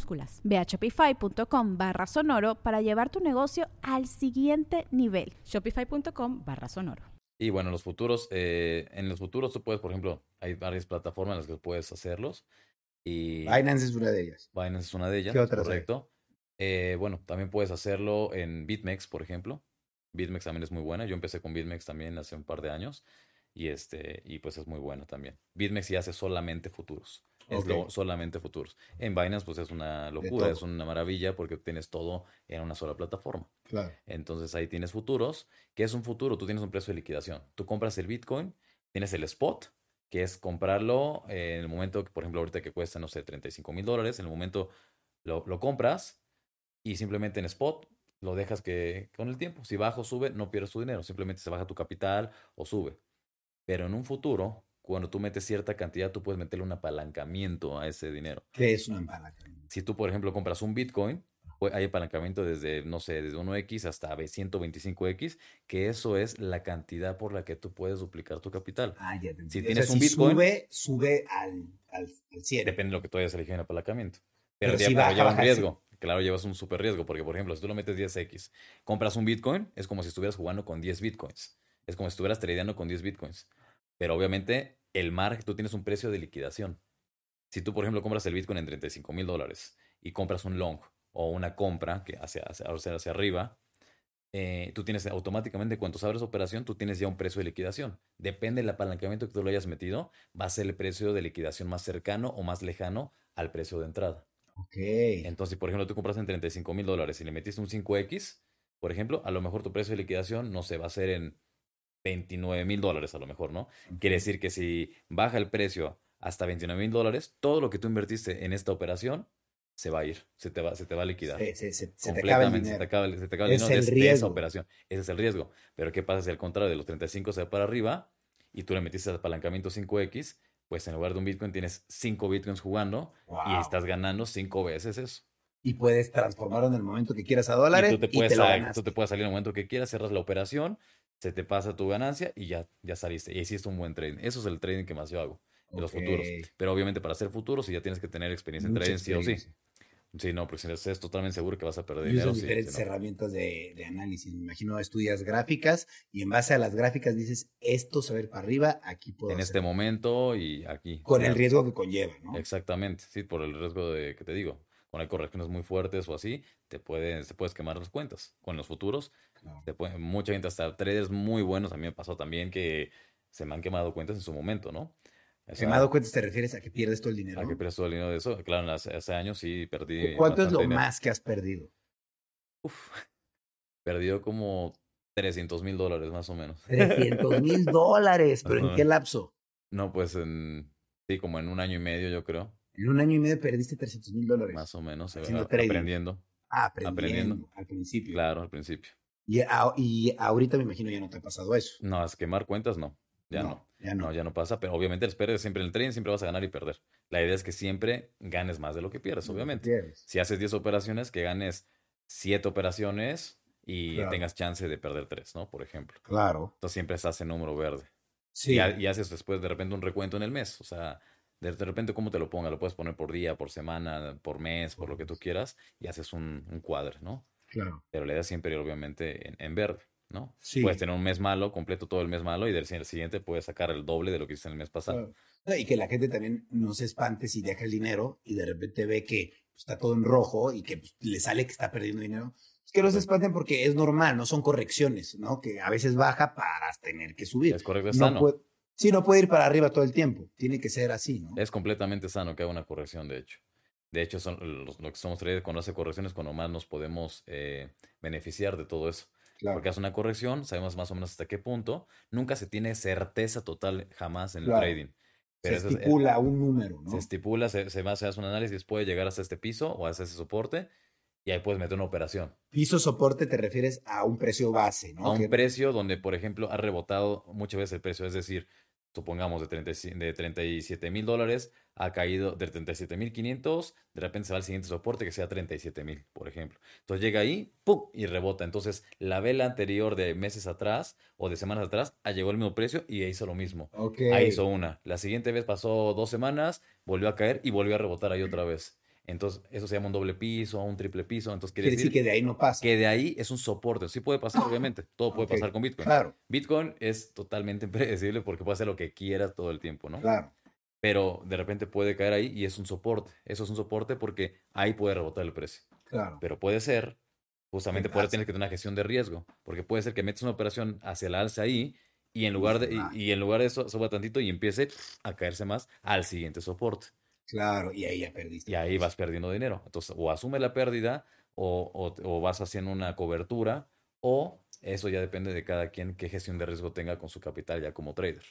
Ve a shopify.com barra sonoro para llevar tu negocio al siguiente nivel. Shopify.com barra sonoro. Y bueno, los futuros, eh, en los futuros tú puedes, por ejemplo, hay varias plataformas en las que puedes hacerlos. Y Binance es una de ellas. Binance es una de ellas, correcto. Eh, bueno, también puedes hacerlo en BitMEX, por ejemplo. BitMEX también es muy buena. Yo empecé con BitMEX también hace un par de años y este y pues es muy buena también. BitMEX sí hace solamente futuros. Es lo, solamente futuros. En Binance, pues es una locura, es una maravilla porque tienes todo en una sola plataforma. Claro. Entonces ahí tienes futuros. ¿Qué es un futuro? Tú tienes un precio de liquidación. Tú compras el Bitcoin, tienes el spot, que es comprarlo en el momento, por ejemplo, ahorita que cuesta, no sé, 35 mil dólares, en el momento lo, lo compras y simplemente en spot lo dejas que con el tiempo, si baja o sube, no pierdes tu dinero, simplemente se baja tu capital o sube. Pero en un futuro, cuando tú metes cierta cantidad, tú puedes meterle un apalancamiento a ese dinero. ¿Qué es un apalancamiento? Si tú, por ejemplo, compras un Bitcoin, hay apalancamiento desde, no sé, desde 1X hasta 125X, que eso es la cantidad por la que tú puedes duplicar tu capital. Ah, ya te Si tienes un Bitcoin. Sube, sube al, al, Depende de lo que tú hayas elegido en apalancamiento. Pero, Pero, si lleva un riesgo. Claro, llevas un super riesgo, porque, por ejemplo, si tú lo metes 10X, compras un Bitcoin, es como si estuvieras jugando con 10 Bitcoins. Es como si estuvieras tradeando con 10 Bitcoins. Pero obviamente el margen, tú tienes un precio de liquidación. Si tú, por ejemplo, compras el Bitcoin en 35 mil dólares y compras un long o una compra que hacia, hacia, hacia arriba, eh, tú tienes automáticamente, cuando abres operación, tú tienes ya un precio de liquidación. Depende del apalancamiento que tú lo hayas metido, va a ser el precio de liquidación más cercano o más lejano al precio de entrada. Ok. Entonces, por ejemplo, tú compras en 35 mil dólares y le metiste un 5X, por ejemplo, a lo mejor tu precio de liquidación, no se va a ser en 29 mil dólares a lo mejor, ¿no? Quiere decir que si baja el precio hasta 29 mil dólares, todo lo que tú invertiste en esta operación se va a ir, se te va, se te va a liquidar. Se, se, se, te acaba el dinero. Se te acaba, se te acaba el dinero de, esa operación. Ese es el riesgo. Pero ¿qué pasa si al contrario de los 35 se va para arriba y tú le metiste al apalancamiento 5X? Pues en lugar de un Bitcoin tienes 5 Bitcoins jugando y estás ganando 5 veces eso. Y puedes transformarlo en el momento que quieras a dólares. Y tú te puedes, y tú te puedes salir en el momento que quieras, cerras la operación se te pasa tu ganancia y ya, ya saliste. Y hiciste un buen trading. Eso es el trading que más yo hago, de los futuros. Pero obviamente para hacer futuros sí ya tienes que tener experiencia en trading, sí o sí. Sí, no, porque si estás totalmente seguro que vas a perder dinero. Son diferentes herramientas de, de, análisis. Me imagino estudias gráficas y en base a las gráficas dices, esto se va a ir para arriba, aquí puedo En este momento y aquí. Con el riesgo que conlleva, ¿no? Exactamente, sí, por el riesgo de que te digo. Cuando hay correcciones muy fuertes o así, te puedes, te puedes quemar las cuentas. Con los futuros, Claro. te puede- mucha gente, hasta traders muy buenos, a mí me pasó también que se me han quemado cuentas en su momento, ¿no? O sea, Quemado cuentas te refieres a que pierdes todo el dinero. ¿A qué pierdes todo el dinero de eso? Claro, hace, hace años sí perdí. ¿Cuánto es lo dinero. más que has perdido? Uf, perdió como 300 mil dólares más o menos. 300 mil dólares, pero ¿en qué lapso? No, pues en, sí, como en un año y medio yo creo, En un año y medio perdiste 300 mil dólares. más o menos, Haciendo trading. aprendiendo. Ah, aprendiendo, aprendiendo. al principio. Claro, al principio. Y, a- y ahorita me imagino ya no te ha pasado eso. No, es quemar cuentas, no. Ya no. Ya no. No, ya no pasa, pero obviamente les pierdes siempre en el trading, siempre vas a ganar y perder. La idea es que siempre ganes más de lo que pierdes, obviamente. Pierdes. Si haces 10 operaciones, que ganes 7 operaciones y Claro. tengas chance de perder 3, ¿no? Por ejemplo. Claro. Entonces siempre estás en número verde. Sí. Y, y haces después de repente un recuento en el mes. O sea, de, repente, ¿cómo te lo ponga? Lo puedes poner por día, por semana, por mes, por lo que tú quieras, y haces un, un cuadro, ¿no? Claro. Pero le das siempre, obviamente, en, en verde, ¿no? Sí. Puedes tener un mes malo, completo todo el mes malo, y del si- siguiente puedes sacar el doble de lo que hiciste en el mes pasado. Claro. Y que la gente también no se espante si deja el dinero y de repente ve que pues, está todo en rojo y que pues, le sale que está perdiendo dinero. Es que no se espanten porque es normal, no son correcciones, ¿no? Que a veces baja para tener que subir. Es correcto, no puede- sí, no puede ir para arriba todo el tiempo. Tiene que ser así, ¿no? Es completamente sano que haga una corrección, de hecho. De hecho, son los, lo que somos traders cuando hace correcciones, cuando más nos podemos eh, beneficiar de todo eso. Claro. Porque hace una corrección, sabemos más o menos hasta qué punto. Nunca se tiene certeza total jamás en Claro. el trading. se es- eh, estipula un número, ¿no? se estipula, se, se hace un análisis, puede llegar hasta este piso o hasta ese soporte y ahí puedes meter una operación. Piso soporte te refieres a un precio base, ¿no? a un precio donde, por ejemplo, ha rebotado muchas veces el precio. Es decir, supongamos de, 35 de 37 mil dólares, ha caído de 37 mil 500, de repente se va al siguiente soporte que sea 37 mil, por ejemplo. Entonces llega ahí, ¡pum! y rebota. Entonces la vela anterior de meses atrás o de semanas atrás, ah, llegó al mismo precio y hizo lo mismo. Ahí hizo una. La siguiente vez pasó dos semanas, volvió a caer y volvió a rebotar ahí otra vez. Entonces, eso se llama un doble piso, un triple piso. Entonces, quiere, Quiere decir que de ahí no pasa. que de ahí es un soporte. Sí puede pasar, obviamente. Todo puede Ok, pasar con Bitcoin. Claro, Bitcoin es totalmente impredecible porque puede hacer lo que quieras todo el tiempo, ¿no? claro. Pero de repente puede caer ahí y es un soporte. Eso es un soporte porque ahí puede rebotar el precio. Claro. Pero puede ser, justamente por eso tienes que tener una gestión de riesgo. Porque puede ser que metes una operación hacia el alza ahí y en lugar de, y, y en lugar de eso suba tantito y empiece a caerse más al siguiente soporte. Claro, y ahí ya perdiste. Y ahí vas perdiendo dinero. Entonces, o asume la pérdida o, o- o vas haciendo una cobertura o eso ya depende de cada quien qué gestión de riesgo tenga con su capital ya como trader.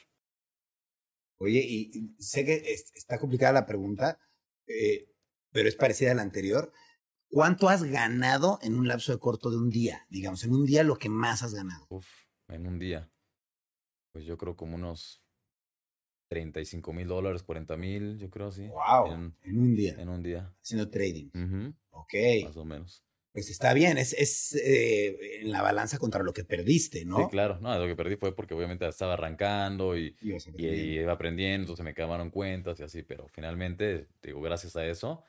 Oye, y sé que es- está complicada la pregunta, eh, pero es parecida a la anterior. ¿Cuánto has ganado en un lapso de corto de un día? Digamos, en un día lo que más has ganado. Uf, en un día. Pues yo creo como unos 35 mil dólares, 40 mil, yo creo así. Wow, En, en un día, en un día. haciendo trading. Ujú, Ok, Más o menos. pues está bien, es, es eh, en la balanza contra lo que perdiste, ¿no? Sí, claro. No, lo que perdí fue porque obviamente estaba arrancando y, y iba aprendiendo, entonces me acabaron cuentas y así, pero finalmente, digo, gracias a eso,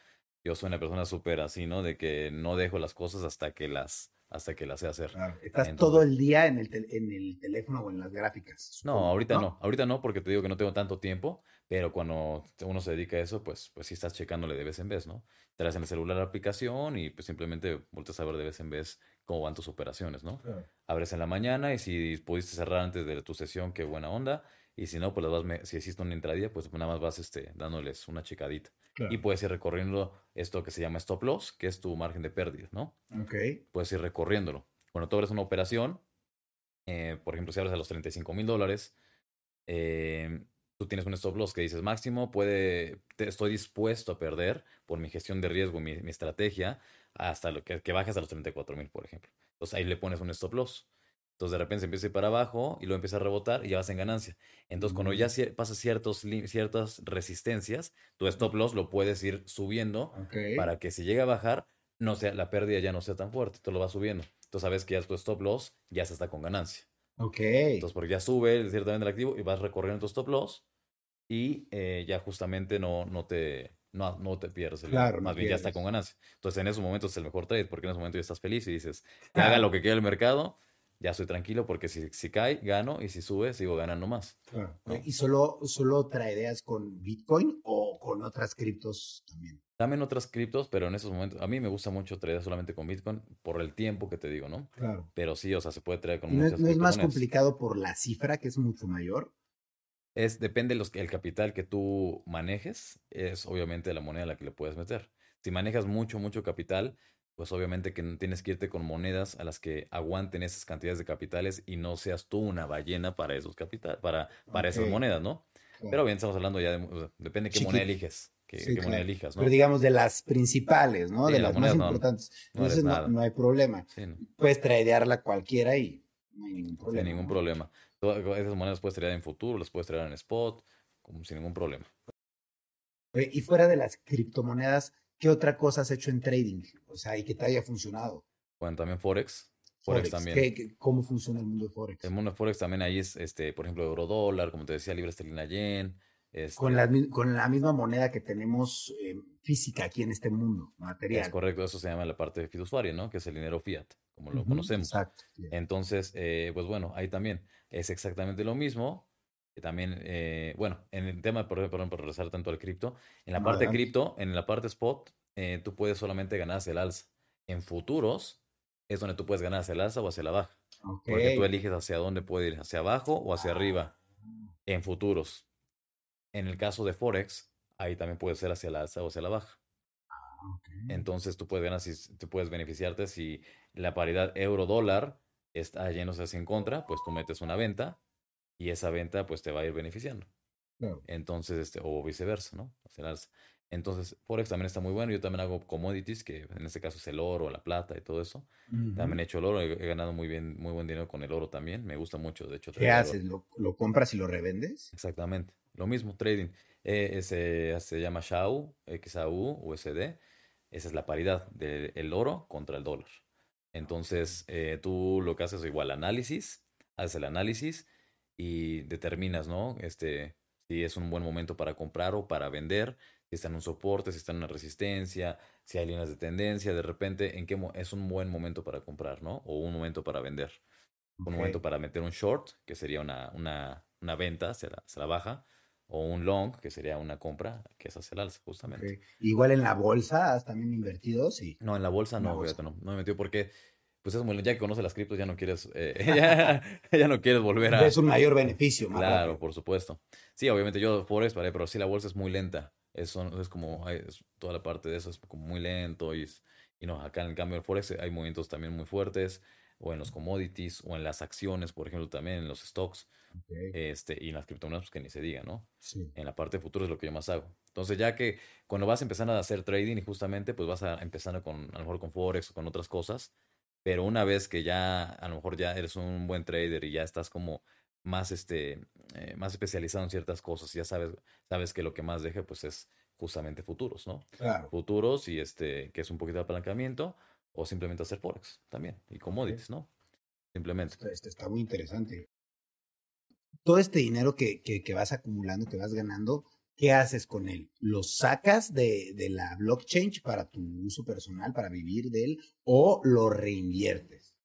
yo soy una persona súper así, ¿no? De que no dejo las cosas hasta que las, hasta que las sé hacer. Claro, Estás Entonces- todo el día en el, en el teléfono o en las gráficas. No, ahorita no. ahorita no, porque te digo que no tengo tanto tiempo, pero cuando uno se dedica a eso, pues, pues sí estás checándole de vez en vez, ¿no? Traes en el celular la aplicación y pues simplemente vuelves a ver de vez en vez cómo van tus operaciones, ¿no? Claro. Abres en la mañana y si pudiste cerrar antes de tu sesión, qué buena onda. Y si no, pues las vas, me- si hiciste una entradilla, pues nada más vas este, dándoles una checadita. Claro. Y puedes ir recorriendo esto que se llama stop loss, que es tu margen de pérdida, ¿no? Ok, puedes ir recorriéndolo. Cuando tú abres una operación, eh, por ejemplo, si abres a los 35 mil dólares, eh, tú tienes un stop loss que dices máximo, puede, te- estoy dispuesto a perder por mi gestión de riesgo, mi, mi estrategia, hasta lo que, que bajes a los 34 mil, por ejemplo. Entonces ahí le pones un stop loss. Entonces de repente se empieza a ir para abajo y luego empieza a rebotar y ya vas en ganancia. Entonces cuando ya cier- pasas ciertos, ciertas resistencias, tu stop loss lo puedes ir subiendo para que si llega a bajar, no sea, la pérdida ya no sea tan fuerte, tú lo vas subiendo. Entonces sabes que ya tu stop loss ya se está con ganancia. Ok. Entonces, porque ya sube ciertamente el activo y vas recorriendo tu stop loss y eh, ya justamente no, no, te, no, no te pierdes el Claro, no Más bien ya está pierdes. con ganancia. Entonces, en esos momentos es el mejor trade porque en ese momento ya estás feliz y dices, que haga lo que quiera el mercado, ya estoy tranquilo porque si, si cae, gano y si sube, sigo ganando más. Claro. ¿no? ¿Y solo, solo tradeas con Bitcoin o con otras criptos también? También otras criptos, pero en esos momentos, a mí me gusta mucho traer solamente con Bitcoin por el tiempo que te digo, ¿no? Claro. Pero sí, o sea, se puede traer con ¿No, es- muchas no es más complicado por la cifra, que es mucho mayor? Es, depende los, el capital que tú manejes, es obviamente la moneda a la que le puedes meter. Si manejas mucho, mucho capital, pues obviamente que tienes que irte con monedas a las que aguanten esas cantidades de capitales y no seas tú una ballena para esos capital, para, para esas monedas, ¿no? Claro. Pero bien, estamos hablando ya de, o sea, depende qué moneda eliges, qué, Sí, qué claro. moneda elijas, ¿no? Pero digamos de las principales, ¿no? Sí, de las las más no- importantes. Entonces no, hay problema. Sí, Puedes tradearla cualquiera y no hay ningún problema. sin ningún problema. Esas monedas puedes traer en futuro, las puedes traer en spot, como sin ningún problema. Y fuera de las criptomonedas, ¿qué otra cosa has hecho en trading? O sea, y que te haya funcionado. Bueno, también Forex. Forex, también. ¿Qué- qué- ¿Cómo funciona el mundo de Forex? El mundo de Forex también ahí es, este, por ejemplo, euro dólar, como te decía, libra esterlina yen. Este, Con la, mi- con la misma moneda que tenemos eh, física aquí en este mundo, es material. correcto, eso se llama la parte fiduciaria, ¿no? Que es el dinero fiat, como lo conocemos. Exacto. Entonces, eh, pues bueno, ahí también es exactamente lo mismo. Que También, eh, bueno, en el tema, por ejemplo, por regresar tanto al cripto, en la parte cripto, en la parte spot, eh, tú puedes solamente ganar hacia el alza. En futuros es donde tú puedes ganar hacia el alza o hacia la baja. Porque tú eliges hacia dónde puede ir, hacia abajo o hacia arriba, en futuros. En el caso de Forex, ahí también puede ser hacia la alza o hacia la baja. Ok. Entonces tú puedes ganar, si, tú puedes beneficiarte si la paridad euro-dólar está yéndose hacia en contra, pues tú metes una venta y esa venta pues te va a ir beneficiando. Claro. Entonces, este, o viceversa, ¿no? Entonces, Forex también está muy bueno. Yo también hago commodities, que en este caso es el oro, la plata y todo eso. También he hecho el oro, he, he ganado muy bien, muy buen dinero con el oro también. Me gusta mucho, de hecho. ¿Qué haces? ¿Lo, lo compras y lo revendes? Exactamente. Lo mismo, trading. Eh, ese, se llama SHAU, XAU, USD. Esa es la paridad del oro contra el dólar. Entonces, eh, tú lo que haces es igual análisis, haces el análisis y determinas, ¿no? Este, si es un buen momento para comprar o para vender, si está en un soporte, si está en una resistencia, si hay líneas de tendencia, de repente, en qué es un buen momento para comprar, ¿no? O un momento para vender. Un momento para meter un short, que sería una, una, una venta hacia la, la baja, o un long, que sería una compra, que es hacia el alza, justamente. Ok. Igual en la bolsa, ¿has también invertido? Sí. No, en la bolsa En la no, bolsa. no, no me metió porque, pues es muy, ya que conoces las criptos, ya no quieres, eh, ya, ya no quieres volver a... Es un mayor beneficio, más Claro, rápido. por supuesto. Sí, obviamente yo Forex paré, pero sí la bolsa es muy lenta. Es, son- es como, es- toda la parte de eso es como muy lento y, y no, acá en cambio el Forex hay movimientos también muy fuertes, o en los commodities, o en las acciones, por ejemplo, también en los stocks, este, y en las criptomonedas, pues que ni se diga, ¿no? sí. En la parte de futuro es lo que yo más hago. Entonces, ya que cuando vas empezando a hacer trading y justamente, pues vas a empezar con, a lo mejor con Forex o con otras cosas, pero una vez que ya, a lo mejor ya eres un buen trader y ya estás como más, este, eh, más especializado en ciertas cosas, ya sabes, sabes que lo que más deja, pues es justamente futuros, ¿no? Claro. Futuros y este, que es un poquito de apalancamiento, o simplemente hacer Forex también, y commodities, ¿no? Simplemente. Esto está muy interesante. Todo este dinero que, que, que vas acumulando, que vas ganando, ¿qué haces con él? ¿Lo sacas de, de la blockchain para tu uso personal, para vivir de él, o lo reinviertes?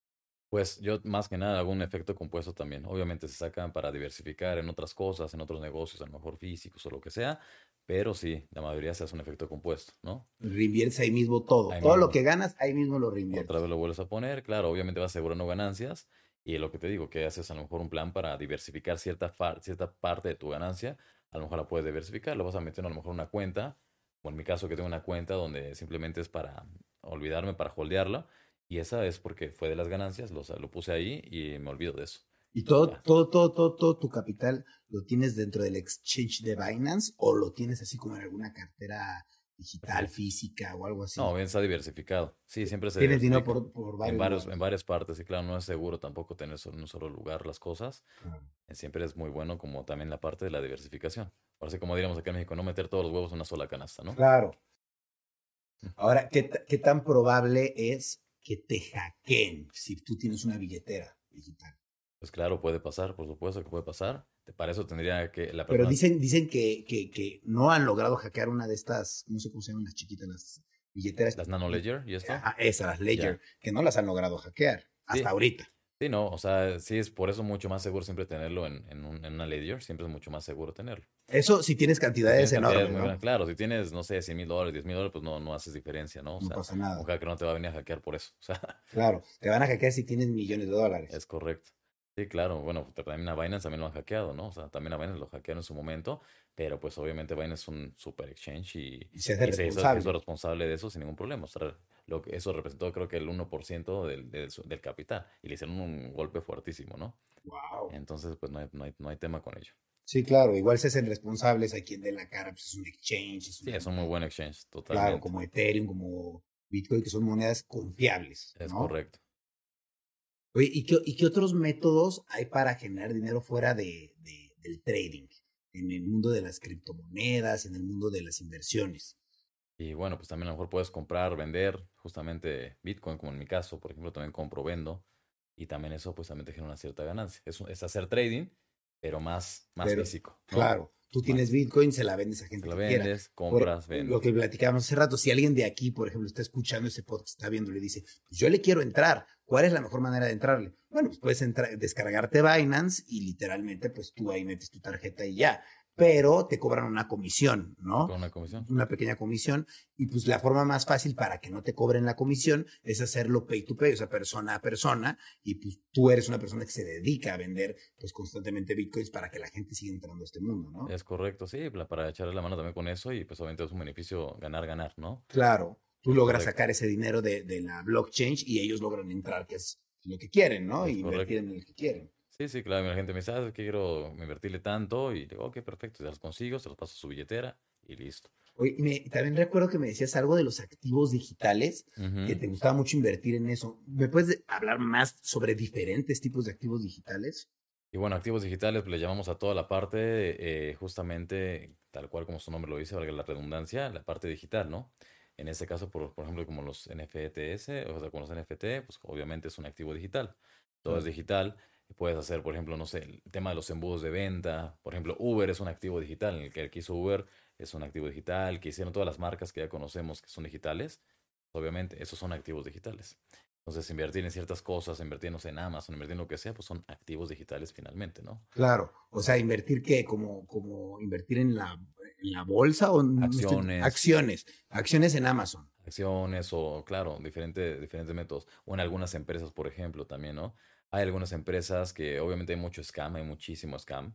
Pues yo más que nada hago un efecto compuesto también. Obviamente se sacan para diversificar en otras cosas, en otros negocios, a lo mejor físicos o lo que sea, pero sí, la mayoría se hace un efecto compuesto, ¿no? Reinviertes ahí mismo todo. Ahí todo lo mismo. que ganas, ahí mismo lo reinviertes. Otra vez lo vuelves a poner, claro, obviamente vas asegurando ganancias y lo que te digo, que haces a lo mejor un plan para diversificar cierta, cierta parte de tu ganancia, a lo mejor la puedes diversificar, lo vas a meter a lo mejor en una cuenta, o en mi caso que tengo una cuenta donde simplemente es para olvidarme, para holdearla, y esa es porque fue de las ganancias, lo, lo puse ahí y me olvido de eso. Y todo, todo, todo, todo, todo tu capital lo tienes dentro del exchange de Binance o lo tienes así como en alguna cartera digital, física o algo así. No, bien está diversificado. Sí, siempre se Tienes dinero por, por varios. en varios, en varias partes. Y claro, no es seguro tampoco tener solo en un solo lugar las cosas. Eh, Siempre es muy bueno como también la parte de la diversificación. Ahora sí, como diríamos acá en México, no meter todos los huevos en una sola canasta, ¿no? Claro. Ahora, ¿qué, ¿qué tan probable es que te hackeen si tú tienes una billetera digital? Pues claro, puede pasar, por supuesto que puede pasar. Para eso tendría que la Pero persona... dicen, dicen que, que, que no han logrado hackear una de estas, no sé cómo se llaman las chiquitas, las billeteras. Las Nano Ledger y esto. Ajá, esas, las Ledger, que no las han logrado hackear hasta Sí. ahorita. Sí, no, o sea, sí es por eso mucho más seguro siempre tenerlo en, en, un, en una Ledger, siempre es mucho más seguro tenerlo. Eso si tienes cantidades Tienes enormes, ¿no? Claro, si tienes, no sé, 100 mil dólares, 10 mil dólares, pues no, no haces diferencia, ¿no? O No sea, pasa nada. un hacker no te va a venir a hackear por eso. O sea, Claro, te van a hackear si tienes millones de dólares. es correcto. Sí, claro, bueno, también a Binance también lo han hackeado, ¿no? O sea, también a Binance lo hackearon en su momento, pero pues obviamente Binance es un super exchange y, Y se hace y se hizo, responsable. hizo responsable de eso sin ningún problema. O sea, lo que eso representó creo que el 1% del, del, capital y le hicieron un golpe fuertísimo, ¿no? Wow. Entonces, pues no hay, no hay, no hay tema con ello. Sí, claro, igual se hacen responsables a quien dé la cara, pues es un exchange. Es Sí, una- es un muy buen exchange, Claro, totalmente. como Ethereum, como Bitcoin, que son monedas confiables. Es ¿no? correcto. Oye, ¿y qué, ¿y qué otros métodos hay para generar dinero fuera de, de- del trading? En el mundo de las criptomonedas, en el mundo de las inversiones. Y bueno, pues también a lo mejor puedes comprar, vender justamente Bitcoin, como en mi caso, por ejemplo, también compro, vendo. Y también eso pues también te genera una cierta ganancia. Es, hacer trading, pero más, más Pero, físico. ¿no? Claro, tú tienes Bitcoin, se la vendes a Te gente la que quiera. vendes, Por- compras, vendes. Lo que platicábamos hace rato, si alguien de aquí, por ejemplo, está escuchando este podcast, está viendo, le dice, pues yo le quiero entrar, ¿cuál es la mejor manera de entrarle? Bueno, pues puedes entrar, descargarte Binance y literalmente, pues tú ahí metes tu tarjeta y ya, pero te cobran una comisión, ¿no? Una comisión. Una pequeña comisión y pues la forma más fácil para que no te cobren la comisión es hacerlo pay to pay, o sea, persona a persona y pues tú eres una persona que se dedica a vender pues constantemente bitcoins para que la gente siga entrando a este mundo, ¿no? Es correcto, sí, para echarle la mano también con eso y pues obviamente es un beneficio ganar, ganar, ¿no? Claro, tú logras Correcto. sacar ese dinero de, de la blockchain y ellos logran entrar, que es lo que quieren, ¿no? Es Y invertir en el que quieren. Sí, sí, claro, la gente me dice, ah, quiero invertirle tanto y digo, ok, perfecto, ya los consigo, se los paso a su billetera y listo. Oye, me- también recuerdo que me decías algo de los activos digitales, que te gustaba mucho invertir en eso. ¿Me puedes de- hablar más sobre diferentes tipos de activos digitales? Y bueno, activos digitales pues, le llamamos a toda la parte, eh, justamente, tal cual como su nombre lo dice, valga la redundancia, la parte digital, ¿no? En este caso, por, por ejemplo, como los NFTs, o sea, con los NFT, pues obviamente es un activo digital. Todo es digital. Puedes hacer, por ejemplo, no sé, el tema de los embudos de venta. Por ejemplo, Uber es un activo digital. El que, el que hizo Uber es un activo digital. Que hicieron todas las marcas que ya conocemos que son digitales. Obviamente, esos son activos digitales. Entonces, invertir en ciertas cosas, invertir, no sé, en Amazon, invertir en lo que sea, pues son activos digitales finalmente, ¿no? Claro, o sea, invertir qué, como, como invertir en la, en la bolsa o en Acciones. acciones, acciones en Amazon. acciones o, claro, diferentes, diferentes métodos. O en algunas empresas, por ejemplo, también, ¿no? Hay algunas empresas que obviamente hay mucho scam, hay muchísimo scam,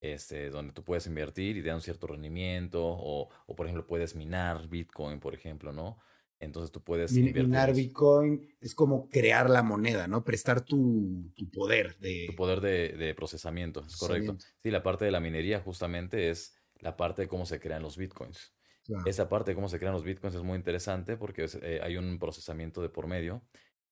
este, donde tú puedes invertir y te dan un cierto rendimiento, o, o por ejemplo, puedes minar Bitcoin, por ejemplo, ¿no? Entonces tú puedes Min- invertir Minar. Bitcoin es como crear la moneda, ¿no? Prestar tu, tu poder de... Tu poder de, de procesamiento, es correcto. Sí, la parte de la minería justamente es la parte de cómo se crean los Bitcoins. Claro. Esa parte de cómo se crean los bitcoins es muy interesante porque es, eh, hay un procesamiento de por medio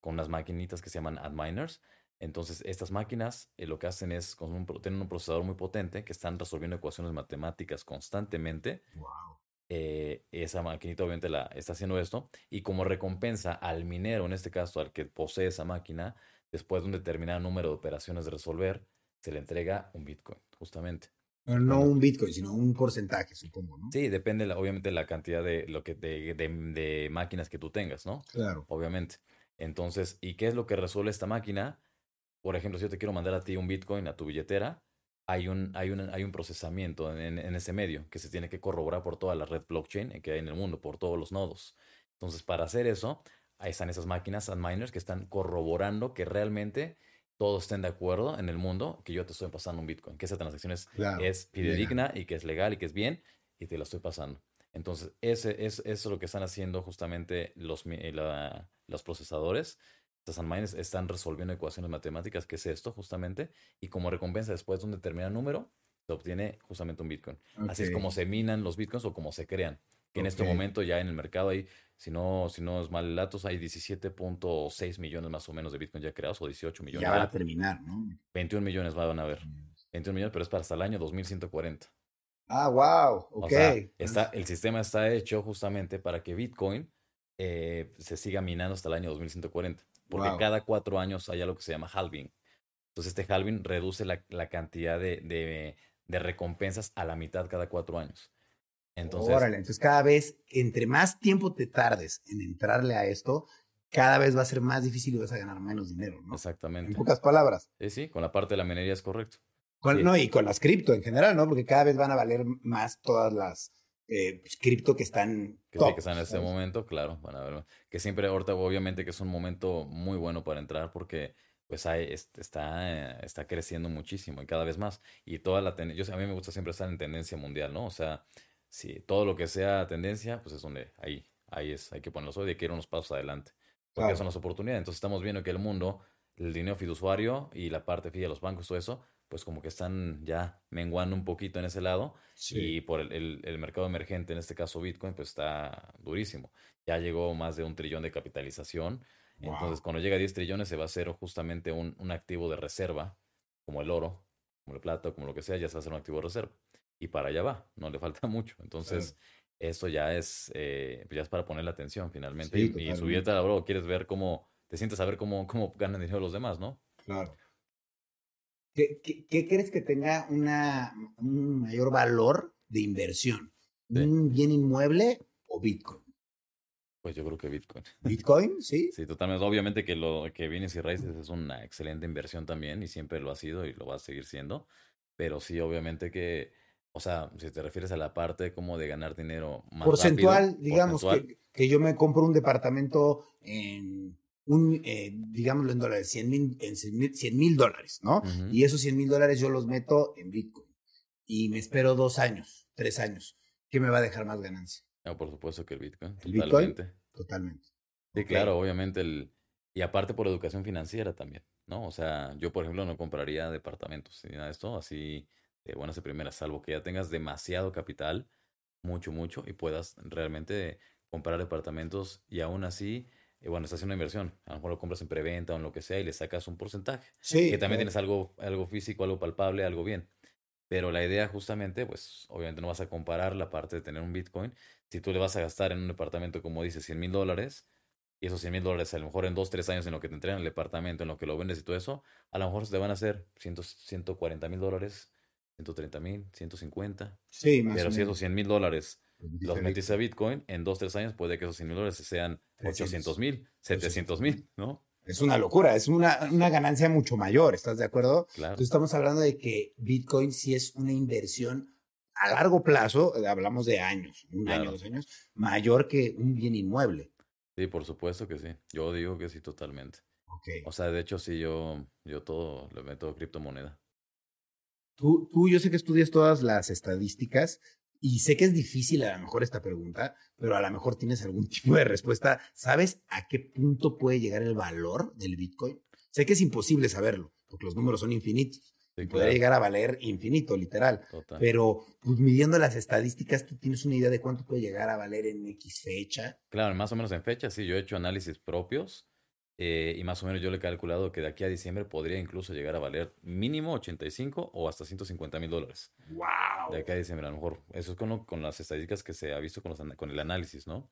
con unas maquinitas que se llaman adminers. Entonces, estas máquinas eh, lo que hacen es, con un, tienen un procesador muy potente que están resolviendo ecuaciones matemáticas constantemente. Wow. Eh, esa maquinita obviamente la está haciendo esto y como recompensa al minero, en este caso al que posee esa máquina, después de un determinado número de operaciones de resolver, se le entrega un bitcoin, justamente. No, un Bitcoin, sino un porcentaje, supongo, ¿no? Sí, depende la- obviamente la cantidad de, lo que, de, de- de máquinas que tú tengas, ¿no? Claro. obviamente. Entonces, ¿y qué es lo que resuelve esta máquina? Por ejemplo, si yo te quiero mandar a ti un Bitcoin a tu billetera, hay un, hay un, hay un procesamiento en, en ese medio que se tiene que corroborar por toda la red blockchain que hay en el mundo, por todos los nodos. Entonces, para hacer eso, ahí están esas máquinas miners que están corroborando que realmente todos estén de acuerdo en el mundo que yo te estoy pasando un Bitcoin, que esa transacción es Claro. es fidedigna y que es legal y que es bien y te la estoy pasando. Entonces, ese es, eso es lo que están haciendo justamente los, eh, la- los procesadores. Estas admines están resolviendo ecuaciones matemáticas, que es esto justamente, y como recompensa después de un determinado número, se obtiene justamente un Bitcoin. Así es como se minan los Bitcoins o como se crean. Que en este momento ya en el mercado hay, si no, si no es mal el datos, hay 17.6 millones más o menos de Bitcoin ya creados, o 18 millones. Ya ya. a terminar, ¿no? 21 millones van a haber. 21 millones, pero es para hasta el año 2140. Ah, wow. O Ok. sea, está, el sistema está hecho justamente para que Bitcoin eh, se siga minando hasta el año 2140. Porque Wow. cada cuatro años hay algo que se llama halving. Entonces, este halving reduce la, la cantidad de, de- de recompensas a la mitad cada cuatro años. Entonces, Órale, entonces cada vez, entre más tiempo te tardes en entrarle a esto, cada vez va a ser más difícil y vas a ganar menos dinero, ¿no? Exactamente. En pocas palabras. Sí, sí, con la parte de la minería es correcto. Con- Sí. No, y con las cripto en general, ¿no? Porque cada vez van a valer más todas las eh, pues, cripto que están Que top, que están en este ¿sabes? momento, claro, van a ver. Que siempre ahorita, obviamente, que es un momento muy bueno para entrar porque pues hay, es- está, está creciendo muchísimo y cada vez más. Y toda la tendencia, a mí me gusta siempre estar en tendencia mundial, ¿no? O sea, si todo lo que sea tendencia, pues es donde ahí, ahí es, hay que ponerlos hoy, hay que ir unos pasos adelante. Porque Claro. son las oportunidades. Entonces estamos viendo que el mundo, el dinero fiduciario y la parte fija de los bancos, todo eso, pues como que están ya menguando un poquito en ese lado. Y por el, el- el mercado emergente, en este caso Bitcoin, pues está durísimo. Ya llegó más de un trillón de capitalización. Wow. Entonces, cuando llega a 10 trillones, se va a hacer justamente un, un activo de reserva, como el oro, como el plata, como lo que sea, ya se va a hacer un activo de reserva. Y para allá va, no le falta mucho. Entonces, esto ya es, eh, pues ya es para poner la atención finalmente. Sí, y, y subirte a la bro, quieres ver cómo, te sientes a ver cómo, cómo ganan dinero los demás, ¿no? Claro. ¿Qué, qué, qué crees que tenga una, un mayor valor de inversión? ¿Un bien inmueble o Bitcoin? Pues yo creo que Bitcoin. ¿Bitcoin? Sí. Sí, totalmente. Obviamente que lo que bienes y raíces es una excelente inversión también y siempre lo ha sido y lo va a seguir siendo. Pero sí, obviamente que, o sea, si te refieres a la parte como de ganar dinero más Porcentual, rápido, digamos, porcentual, Que, que yo me compro un departamento en un, eh, digámoslo en dólares, 100 mil, en 100 mil dólares, ¿no? Y esos 100 mil dólares yo los meto en Bitcoin. Y me espero dos años, tres años. ¿Qué me va a dejar más ganancia? No, por supuesto que el Bitcoin, ¿El Bitcoin? totalmente. Totalmente. Sí, claro, obviamente el... Y aparte por educación financiera también, ¿no? O sea, yo por ejemplo no compraría departamentos ni nada de esto así de buenas de primeras, salvo que ya tengas demasiado capital, mucho, mucho, y puedas realmente comprar departamentos y aún así, eh, bueno, estás haciendo una inversión, a lo mejor lo compras en preventa o en lo que sea y le sacas un porcentaje, Sí. que también tienes algo, algo físico, algo palpable, algo bien. Pero la idea justamente, pues obviamente no vas a comparar la parte de tener un Bitcoin. Si tú le vas a gastar en un departamento, como dices, 100 mil dólares, y esos 100 mil dólares a lo mejor en dos, tres años en lo que te entregan el departamento, en lo que lo vendes y todo eso, a lo mejor se te van a hacer 100, 140 mil dólares, 130 mil, 150. Sí, más Pero o si menos. esos 100 mil dólares Los metiste a Bitcoin, en dos, tres años puede que esos 100 mil dólares sean 300. 800 mil, 700 mil, ¿no? Es una locura, es una, una ganancia mucho mayor, ¿estás de acuerdo? Claro. Entonces estamos hablando de que Bitcoin sí es una inversión a largo plazo, eh, hablamos de años, un año, dos años, mayor que un bien inmueble. Sí, por supuesto que sí. Yo digo que sí, totalmente. Ok. O sea, de hecho, sí, yo, yo todo le meto criptomoneda. Tú, tú, yo sé que estudias todas las estadísticas y sé que es difícil a lo mejor esta pregunta, pero a lo mejor tienes algún tipo de respuesta. ¿Sabes a qué punto puede llegar el valor del Bitcoin? Sé que es imposible saberlo, porque los números son infinitos. Sí, Podría claro, llegar a valer infinito, literal. total. Pero pues, midiendo las estadísticas, ¿tú tienes una idea de cuánto puede llegar a valer en X fecha? Claro, más o menos en fecha, sí, yo he hecho análisis propios eh, y más o menos yo le he calculado que de aquí a diciembre podría incluso llegar a valer mínimo 85 o hasta 150 mil dólares. ¡Wow! De aquí a diciembre, a lo mejor. Eso es con, lo- con las estadísticas que se ha visto con, los con el análisis, ¿no?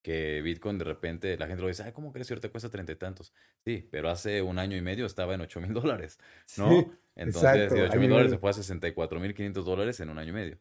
Que Bitcoin de repente, la gente lo dice, ay, ¿cómo crees que ahorita cuesta treinta y tantos? Sí, pero hace un año y medio estaba en 8 mil dólares, ¿no? Sí, Entonces, de 8 hay mil dólares se fue a 64 mil 500 dólares en un año y medio.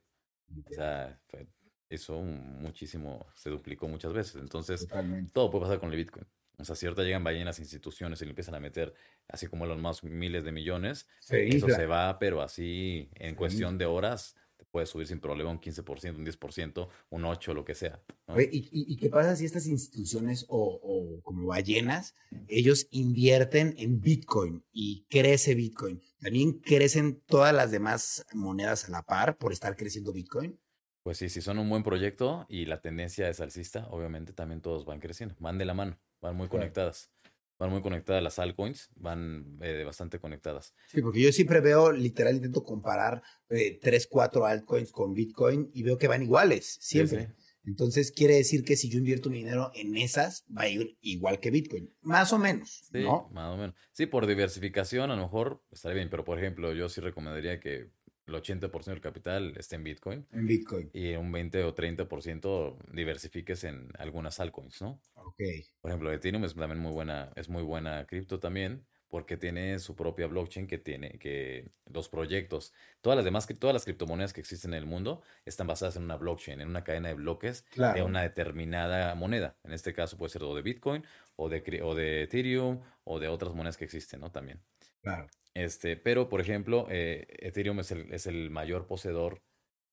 O sea, fue- eso muchísimo, se duplicó muchas veces. Entonces, Totalmente. todo puede pasar con el Bitcoin. O sea, si ahorita llegan ballenas instituciones y le empiezan a meter, así como los más miles de millones, Se eso se va, pero así en Se cuestión de horas, te puede subir sin problema un 15%, un 10%, un 8%, lo que sea. ¿no? Oye, ¿Y, y, y qué pasa si estas instituciones o, o como ballenas, ellos invierten en Bitcoin y crece Bitcoin? ¿También crecen todas las demás monedas a la par por estar creciendo Bitcoin? Pues sí, si son un buen proyecto y la tendencia es alcista, obviamente también todos van creciendo, van de la mano, van muy Claro. conectadas. Van muy conectadas las altcoins, van eh, bastante conectadas. Sí, porque yo siempre veo, literal, intento comparar eh, tres, cuatro altcoins con Bitcoin y veo que van iguales, Sí, siempre. sí. Entonces quiere decir que si yo invierto mi dinero en esas, va a ir igual que Bitcoin. Más o menos, Sí, ¿no? más o menos. Sí, por diversificación a lo mejor estaría bien, pero por ejemplo, yo sí recomendaría que el 80% del capital esté en Bitcoin En Bitcoin. y un 20 o 30% diversifiques en algunas altcoins, ¿no? Ok. Por ejemplo, Ethereum es también muy buena, es muy buena cripto también, porque tiene su propia blockchain que tiene que los proyectos, todas las demás, todas las criptomonedas que existen en el mundo están basadas en una blockchain, en una cadena de bloques de una determinada moneda. En este caso puede ser o de Bitcoin o de, o de Ethereum o de otras monedas que existen, ¿no? También. Claro. Este, pero, por ejemplo, eh, Ethereum es el, es el mayor poseedor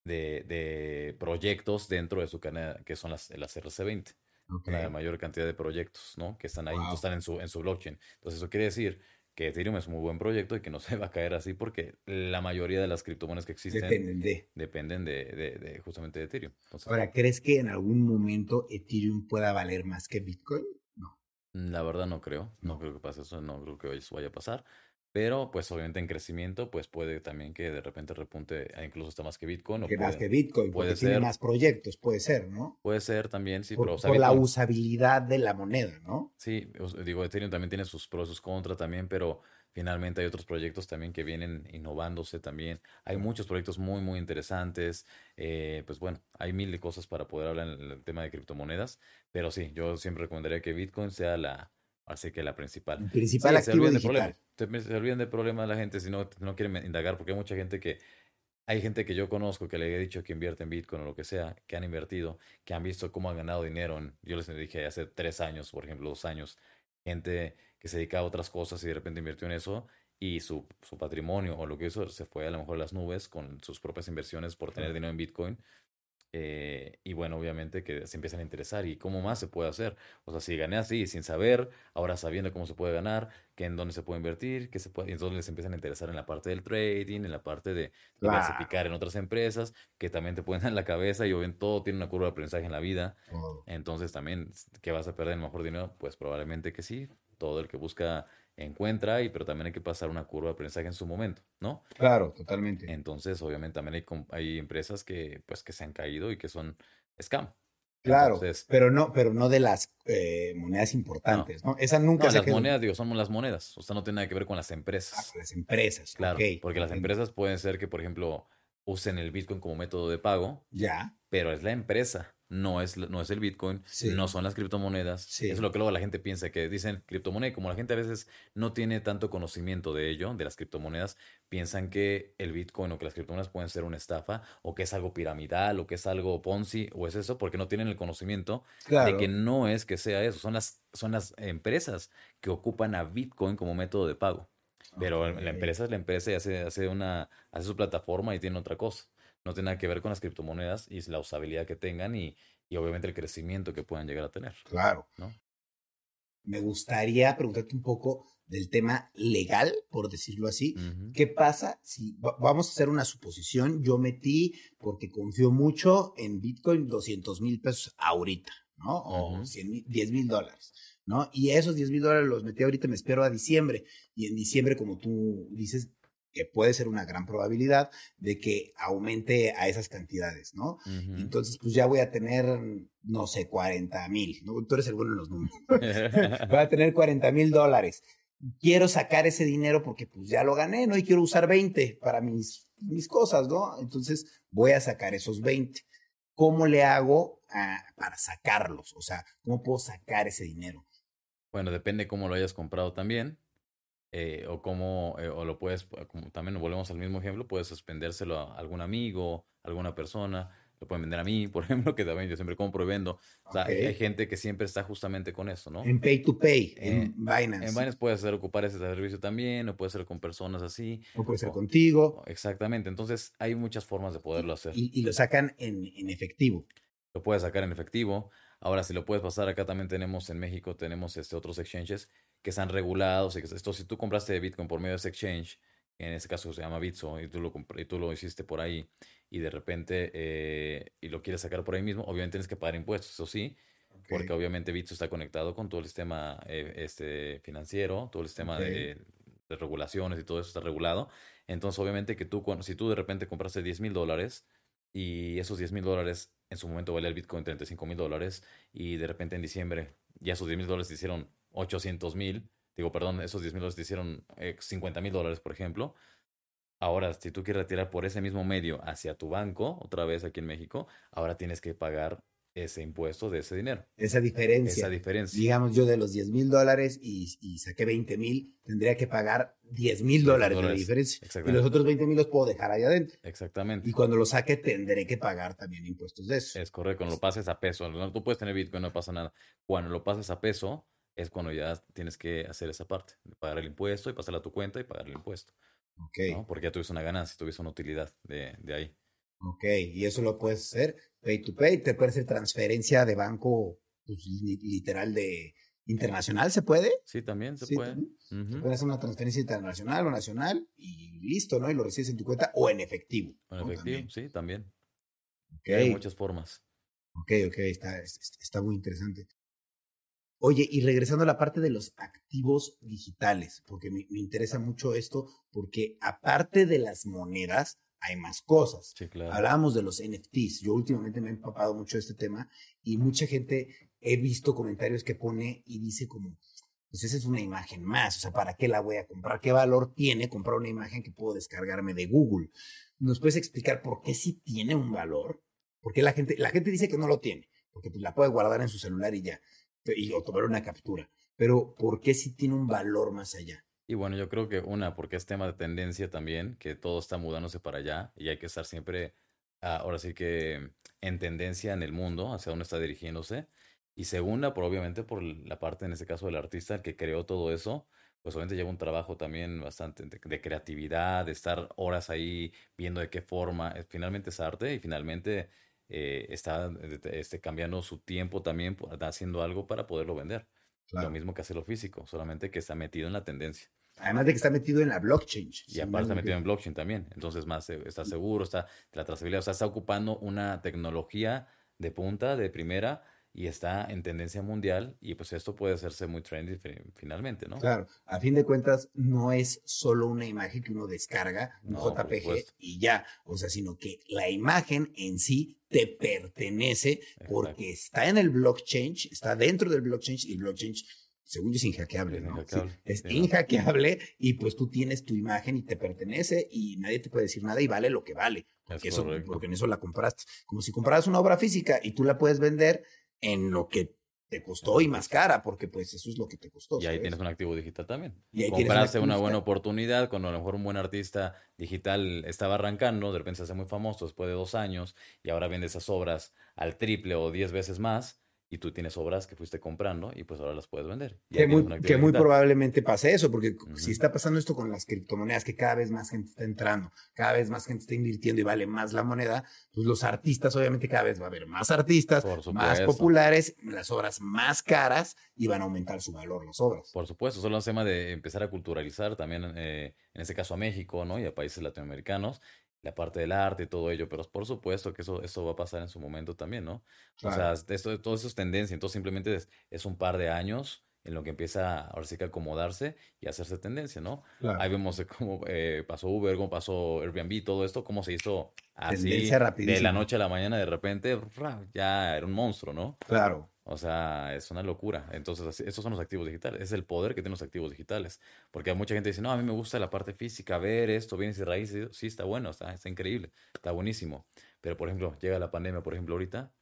de, de, proyectos dentro de su cadena, que son las, las RC20. La mayor cantidad de proyectos, ¿no? Que están ahí, están en su, en su blockchain. Entonces, eso quiere decir que Ethereum es un muy buen proyecto y que no se va a caer así porque la mayoría de las criptomonedas que existen dependen de, dependen de, de, justamente de Ethereum. Ahora, ¿crees que en algún momento Ethereum pueda valer más que Bitcoin? No. La verdad no creo, no, creo que pase eso, no creo que eso vaya a pasar. Pero, pues, obviamente en crecimiento, pues puede también que de repente repunte incluso hasta más que Bitcoin. que más que Bitcoin, puede ser, tiene más proyectos, puede ser, ¿no? Puede ser también, sí, por, pero... por la usabilidad de la moneda, ¿no? Sí, digo, Ethereum también tiene sus pros, sus contras también, pero finalmente hay otros proyectos también que vienen innovándose también. Hay muchos proyectos muy, muy interesantes. Eh, pues bueno, hay mil de cosas para poder hablar en el tema de criptomonedas, pero sí, yo siempre recomendaría que Bitcoin sea la Así que la principal. principal activo se digital. De se, olvidan de problemas la gente si no, no quieren indagar, porque hay mucha gente que, hay gente que yo conozco que le he dicho que invierte en Bitcoin o lo que sea, que han invertido, que han visto cómo han ganado dinero. En, yo les dije hace tres años, por ejemplo, dos años, gente que se dedica a otras cosas y de repente invirtió en eso y su, su patrimonio o lo que hizo se fue a lo mejor a las nubes con sus propias inversiones por tener dinero en Bitcoin eh, y bueno, obviamente que se empiezan a interesar y cómo más se puede hacer. O sea, si gané así sin saber, ahora sabiendo cómo se puede ganar, que en dónde se puede invertir, que se puede, y entonces les empiezan a interesar en la parte del trading, en la parte de diversificar en otras empresas, que también te pueden dar en la cabeza y obviamente todo tiene una curva de aprendizaje en la vida. Entonces también, ¿qué vas a perder el mejor dinero? Pues probablemente que sí. Todo el que busca encuentra, y, pero también hay que pasar una curva de aprendizaje en su momento, ¿no? Claro, totalmente. Entonces, obviamente, también hay, hay empresas que, pues, que se han caído y que son scam. Claro, pero no, pero no de las eh, monedas importantes, ¿no? Esa nunca no, las monedas, digo, son las monedas. O sea, no tiene nada que ver con las empresas. Ah, las empresas, claro. porque las empresas pueden ser que, por ejemplo, usen el Bitcoin como método de pago. Ya. Pero es la empresa no es, no es el Bitcoin, no son las criptomonedas. Eso es lo que luego la gente piensa, que dicen criptomoneda, y como la gente a veces no tiene tanto conocimiento de ello, de las criptomonedas, piensan que el Bitcoin o que las criptomonedas pueden ser una estafa, o que es algo piramidal, o que es algo Ponzi, o es eso, porque no tienen el conocimiento de que no es que sea eso, son las, son las empresas que ocupan a Bitcoin como método de pago. Pero la empresa es la empresa y hace, hace, una, hace su plataforma y tiene otra cosa no tiene nada que ver con las criptomonedas y la usabilidad que tengan y, y obviamente el crecimiento que puedan llegar a tener. Claro. ¿no? Me gustaría preguntarte un poco del tema legal, por decirlo así. ¿Qué pasa si vamos a hacer una suposición? Yo metí, porque confío mucho en Bitcoin, 200 mil pesos ahorita, ¿no? O 10 mil dólares, ¿no? Y esos 10 mil dólares los metí ahorita, me espero a diciembre. Y en diciembre, como tú dices, que puede ser una gran probabilidad de que aumente a esas cantidades, ¿no? Entonces, pues ya voy a tener, no sé, 40 mil, ¿no? Tú eres el bueno en los números. voy a tener 40 mil dólares. Quiero sacar ese dinero porque pues ya lo gané, ¿no? Y quiero usar 20 para mis, mis cosas, ¿no? Entonces, voy a sacar esos 20. ¿Cómo le hago para sacarlos? O sea, ¿cómo puedo sacar ese dinero? Bueno, depende cómo lo hayas comprado también. Eh, o cómo, eh, o lo puedes, como también volvemos al mismo ejemplo, puedes suspendérselo a algún amigo, alguna persona, lo pueden vender a mí, por ejemplo, que también yo siempre compro y vendo. O sea, hay, gente que siempre está justamente con eso, ¿no? En Pay to Pay, en eh, Binance. En Binance puedes hacer ocupar ese servicio también, o puede ser con personas así. O puede ser contigo. Exactamente, entonces hay muchas formas de poderlo hacer. Y, y lo sacan en, en efectivo. Lo puedes sacar en efectivo. Ahora, si lo puedes pasar acá, también tenemos en México, tenemos este, otros exchanges que están regulados. Esto, si tú compraste Bitcoin por medio de ese exchange, en este caso se llama Bitso, y tú lo, y tú lo hiciste por ahí, y de repente eh, y lo quieres sacar por ahí mismo, obviamente tienes que pagar impuestos, eso sí, porque obviamente Bitso está conectado con todo el sistema eh, este, financiero, todo el sistema de, de, regulaciones y todo eso está regulado. Entonces, obviamente que tú, si tú de repente compraste 10 mil dólares, y esos 10 mil dólares en su momento valía el Bitcoin 35 mil dólares y de repente en diciembre ya esos 10 mil dólares hicieron 800 mil, digo, perdón, esos 10 mil dólares te hicieron 50 eh, mil dólares, por ejemplo. Ahora, si tú quieres retirar por ese mismo medio hacia tu banco, otra vez aquí en México, ahora tienes que pagar ese impuesto de ese dinero. Esa diferencia. Esa diferencia. Digamos, yo de los 10 mil dólares y, y, saqué 20 mil, tendría que pagar 10 mil dólares de diferencia. Y los otros 20 mil los puedo dejar ahí adentro. Exactamente. Y cuando lo saque, tendré que pagar también impuestos de eso. Es correcto, cuando lo pases a peso. No, tú puedes tener Bitcoin, no pasa nada. Cuando lo pases a peso, es cuando ya tienes que hacer esa parte, pagar el impuesto y pasarla a tu cuenta y pagar el impuesto. Ok. Porque ya tuviste una ganancia, tuviste una utilidad de, de ahí. Ok, y eso lo puedes hacer pay to pay, te puede hacer transferencia de banco pues, literal de internacional, ¿se puede? Sí, también se puede. puedes hacer una transferencia internacional o nacional y listo, ¿no? Y lo recibes en tu cuenta o en efectivo. En efectivo, sí, también. Hay muchas formas. Ok, ok, está, está muy interesante. Oye, y regresando a la parte de los activos digitales, porque me, me interesa mucho esto, porque aparte de las monedas, hay más cosas. Hablábamos de los NFTs. Yo últimamente me he empapado mucho de este tema y mucha gente he visto comentarios que pone y dice como, pues esa es una imagen más, o sea, ¿para qué la voy a comprar? ¿Qué valor tiene comprar una imagen que puedo descargarme de Google? ¿Nos puedes explicar por qué sí tiene un valor? Porque la gente, la gente dice que no lo tiene, porque pues la puede guardar en su celular y ya, y, tomar una captura. Pero ¿por qué sí tiene un valor más allá? Y bueno, yo creo que una, porque es tema de tendencia también, que todo está mudándose para allá y hay que estar siempre, ah, ahora sí que en tendencia en el mundo, hacia dónde está dirigiéndose. Y segunda, por, obviamente por la parte, en este caso, del artista, que creó todo eso, pues obviamente lleva un trabajo también bastante de, creatividad, de estar horas ahí viendo de qué forma, eh, finalmente es arte y finalmente eh, está este, cambiando su tiempo también, haciendo algo para poderlo vender. Lo mismo que hace lo físico, solamente que está metido en la tendencia. Además de que está metido en la blockchain. Y aparte está metido en blockchain también. Entonces, más está seguro, está la trazabilidad, o sea, está ocupando una tecnología de punta, de primera, y está en tendencia mundial y pues esto puede hacerse muy trendy finalmente, ¿no? Claro, a fin de cuentas no es solo una imagen que uno descarga, un JPG y ya, o sea, sino que la imagen en sí te pertenece porque está en el blockchain, está dentro del blockchain y el blockchain según yo es inhackeable, ¿no? es inhackeable y pues tú tienes tu imagen y te pertenece y nadie te puede decir nada y vale lo que vale. Porque, eso, porque en eso la compraste. Como si compraras una obra física y tú la puedes vender en lo que te costó y más cara, porque pues eso es lo que te costó. Y ahí tienes un activo digital también. Y ahí Compraste una buena oportunidad cuando a lo mejor un buen artista digital estaba arrancando, de repente se hace muy famoso después de dos años y ahora vende esas obras al triple o diez veces más y tú tienes obras que fuiste comprando y pues ahora las puedes vender. Que muy, que muy, probablemente pase eso, porque si está pasando esto con las criptomonedas, que cada vez más gente está entrando, cada vez más gente está invirtiendo y vale más la moneda, pues los artistas, obviamente cada vez va a haber más artistas, más populares, las obras más caras y van a aumentar su valor las obras. Por supuesto, solo es tema de empezar a culturalizar también, eh, en este caso a México, ¿no? Y a países latinoamericanos la parte del arte y todo ello, pero por supuesto que eso, eso va a pasar en su momento también, ¿no? O sea, esto, todo eso es tendencia, entonces simplemente es, un par de años en lo que empieza ahora sí que a acomodarse y hacerse tendencia, ¿no? Ahí vemos cómo eh, pasó Uber, cómo pasó Airbnb, todo esto, cómo se hizo así de la noche a la mañana de repente, ya era un monstruo, ¿no? Claro. O sea, es una locura. Entonces, esos son los activos digitales. Es el poder que tienen los activos digitales. Porque mucha gente dice, no, a mí me gusta la parte física, ver esto, bienes y raíces. Sí, está bueno, está, está increíble, está buenísimo. Pero, por ejemplo, llega la pandemia, por ejemplo, ahorita.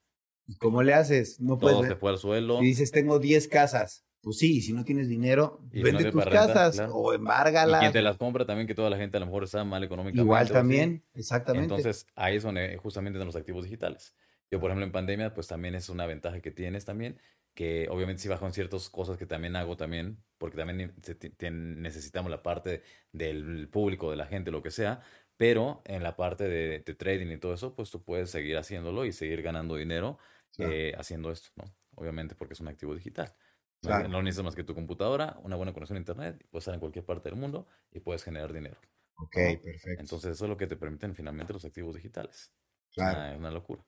¿Y cómo le haces? No puedes. Todo se fue al suelo. Y dices, tengo 10 casas. Pues sí, si no tienes dinero, vende tus casas o embárgalas. Y quien te las compra también, que toda la gente a lo mejor está mal económicamente. Igual también, exactamente. Entonces, ahí es donde justamente están los activos digitales. Yo, por ejemplo, en pandemia, pues también es una ventaja que tienes también, que obviamente si bajo en ciertas cosas que también hago también, porque también necesitamos la parte del público, de la gente, lo que sea, pero en la parte de, trading y todo eso, pues tú puedes seguir haciéndolo y seguir ganando dinero eh, haciendo esto, ¿no? Obviamente porque es un activo digital. No, necesitas más que tu computadora, una buena conexión a internet, puedes estar en cualquier parte del mundo y puedes generar dinero. Ok, perfecto. Entonces eso es lo que te permiten finalmente los activos digitales. Claro. es una locura.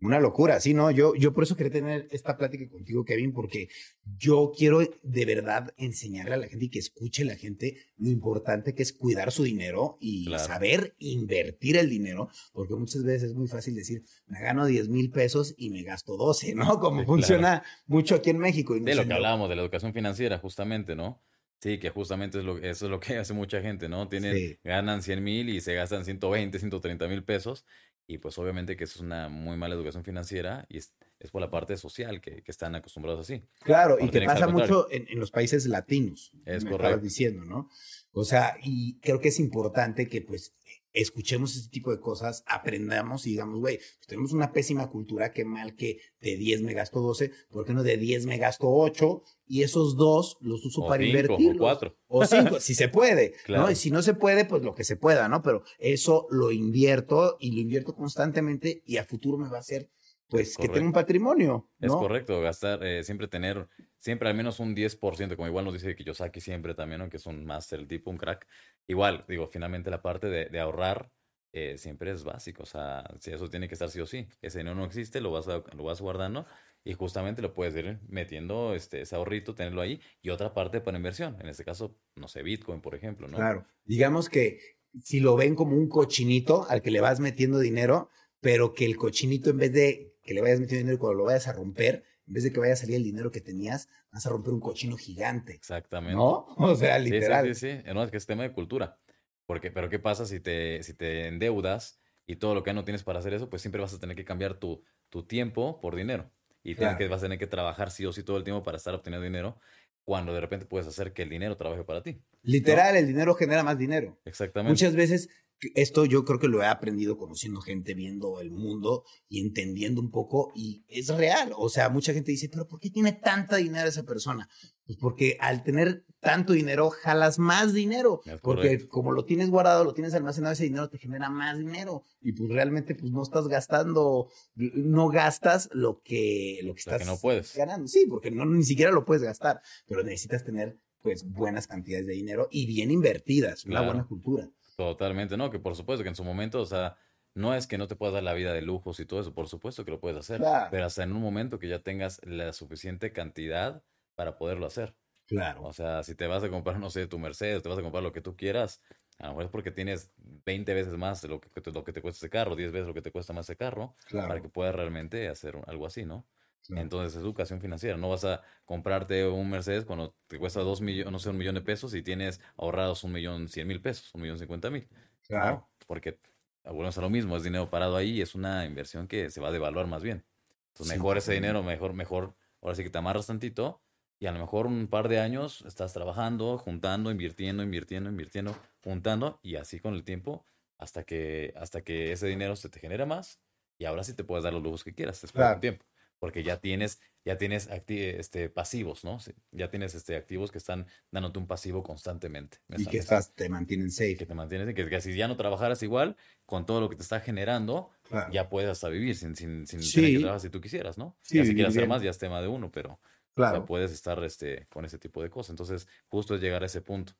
Una locura, sí, ¿no? Yo, yo por eso quería tener esta plática contigo, Kevin, porque yo quiero de verdad enseñarle a la gente y que escuche la gente lo importante que es cuidar su dinero y saber invertir el dinero, porque muchas veces es muy fácil decir, me gano 10 mil pesos y me gasto 12, ¿no? Como funciona mucho aquí en México. Y de lo que hablábamos, de la educación financiera, justamente, ¿no? Sí, que justamente es lo, eso es lo que hace mucha gente, ¿no? Tienen, Ganan 100 mil y se gastan 120, 130 mil pesos y pues obviamente que eso es una muy mala educación financiera y, es por la parte social que, que están acostumbrados así. Claro, y que pasa mucho en, en los países latinos. Es me correcto. estabas diciendo, ¿no? O sea, y creo que es importante que pues escuchemos este tipo de cosas, aprendamos y digamos, güey, pues tenemos una pésima cultura, qué mal que de 10 me gasto 12, ¿por qué no de 10 me gasto 8? Y esos dos los uso O para invertir. o cuatro. O cinco, si se puede, Claro. ¿no? Y si no se puede, pues lo que se pueda, ¿no? Pero eso lo invierto y lo invierto constantemente y a futuro me va a hacer, pues, que tenga un patrimonio, Es correcto, gastar, eh, siempre tener, siempre al menos un 10%, como igual nos dice Kiyosaki siempre también, ¿no? que es un máster, el tipo, un crack. Igual, digo, finalmente la parte de, de ahorrar eh, siempre es básico, o sea, si eso tiene que estar sí o sí. Ese dinero no existe, lo vas, a- lo vas guardando y justamente lo puedes ir metiendo, este, ese ahorrito, tenerlo ahí y otra parte para inversión. En este caso, no sé, Bitcoin, por ejemplo, ¿no? Claro. Digamos que si lo ven como un cochinito al que le vas metiendo dinero, pero que el cochinito en vez de que le vayas metiendo dinero cuando lo vayas a romper, en vez de que vaya a salir el dinero que tenías, vas a romper un cochino gigante. Exactamente. ¿No? O sea, Sí, sí, literal. Sí, sí, No, es que es tema de cultura. Porque, pero ¿qué pasa si te, si te endeudas y todo lo que no tienes para hacer eso? Pues siempre vas a tener que cambiar tu, tu tiempo por dinero. Y tienes que, vas a tener que trabajar sí o sí todo el tiempo para estar obteniendo dinero, cuando de repente puedes hacer que el dinero trabaje para ti. Literal, el dinero genera más dinero. Exactamente. Muchas veces, esto yo creo que lo he aprendido conociendo gente, viendo el mundo y entendiendo un poco, y es real. O sea, mucha gente dice, pero ¿por qué tiene tanta dinero esa persona? Pues porque al tener tanto dinero, jalas más dinero. Porque como lo tienes guardado, lo tienes almacenado, ese dinero te genera más dinero. Y pues realmente pues no estás gastando, no gastas lo que, lo que estás que no puedes. ganando. Sí, porque no, ni siquiera lo puedes gastar, pero necesitas tener pues buenas cantidades de dinero y bien invertidas, una buena cultura. Totalmente, no, que por supuesto que en su momento, o sea, no es que no te puedas dar la vida de lujos y todo eso, por supuesto que lo puedes hacer, Claro. pero hasta en un momento que ya tengas la suficiente cantidad para poderlo hacer. Claro. O sea, si te vas a comprar, no sé, tu Mercedes, te vas a comprar lo que tú quieras, a lo mejor es porque tienes 20 veces más de lo que, te- lo que te cuesta ese carro, 10 veces lo que te cuesta más ese carro, Claro. para que puedas realmente hacer algo así, ¿no? Claro. Entonces es educación financiera. No vas a comprarte un Mercedes cuando te cuesta dos millones, no sé, un millón de pesos y tienes ahorrados un millón cien mil pesos, un millón cincuenta mil. Claro. ¿no? Porque volvemos a lo mismo, es dinero parado ahí y es una inversión que se va a devaluar más bien. Entonces, Sí, mejor ese dinero, mejor, mejor, ahora sí que te amarras tantito y a lo mejor un par de años estás trabajando, juntando, invirtiendo, invirtiendo, invirtiendo, juntando y así con el tiempo hasta que, hasta que ese dinero se te genera más y ahora sí te puedes dar los lujos que quieras después de Claro. un tiempo. Porque ya tienes, ya tienes este, pasivos, ¿no? Ya tienes este, activos que están dándote un pasivo constantemente. Y que estás, te mantienen que safe. te mantienes, que, que si ya no trabajaras igual, con todo lo que te está generando, Claro. ya puedes hasta vivir sin, sin, sin tener Sí. que trabajar si tú quisieras, ¿no? Sí, ya si quieres hacer más, ya es tema de uno, pero o Claro. sea, puedes estar este, con ese tipo de cosas. Entonces, justo es llegar a ese punto.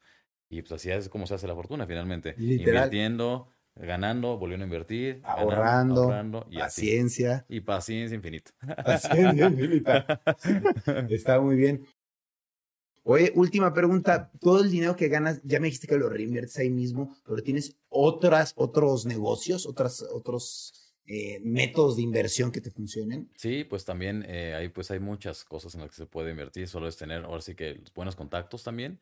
Y pues así es como se hace la fortuna finalmente. Literal. Invirtiendo, ganando, volviendo a invertir, ganando, ahorrando, así. paciencia. Y paciencia infinita. Paciencia infinita. Está muy bien. Oye, última pregunta. Todo el dinero que ganas, ya me dijiste que lo reinviertes ahí mismo, pero tienes otras, otros negocios, otras, otros eh, métodos de inversión que te funcionen. Sí, pues también eh, hay, pues hay muchas cosas en las que se puede invertir, solo es tener ahora sí que buenos contactos también,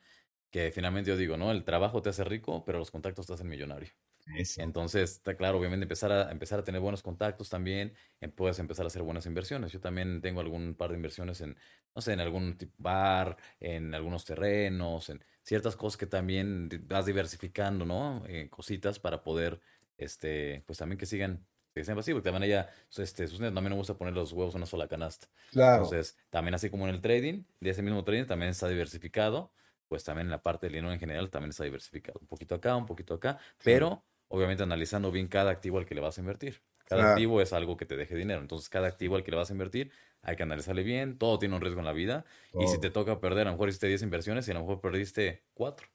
que finalmente yo digo, ¿no? El trabajo te hace rico, pero los contactos te hacen millonario. Eso. Entonces, está claro, obviamente empezar a, empezar a tener buenos contactos también, puedes empezar a hacer buenas inversiones. Yo también tengo algún par de inversiones en, no sé, en algún tipo bar, en algunos terrenos, en ciertas cosas que también vas diversificando, ¿no? Eh, cositas para poder, este, pues también que sigan, que sean pasivos, también haya, este, sus, a mí no me gusta poner los huevos en una sola canasta. Claro. Entonces, también así como en el trading, de ese mismo trading también está diversificado, pues también en la parte del dinero en general también está diversificado. Un poquito acá, un poquito acá, pero obviamente analizando bien cada activo al que le vas a invertir. Cada activo es algo que te deje dinero. Entonces, cada activo al que le vas a invertir, hay que analizarle bien. Todo tiene un riesgo en la vida. Y si te toca perder, a lo mejor hiciste 10 inversiones y a lo mejor perdiste 4.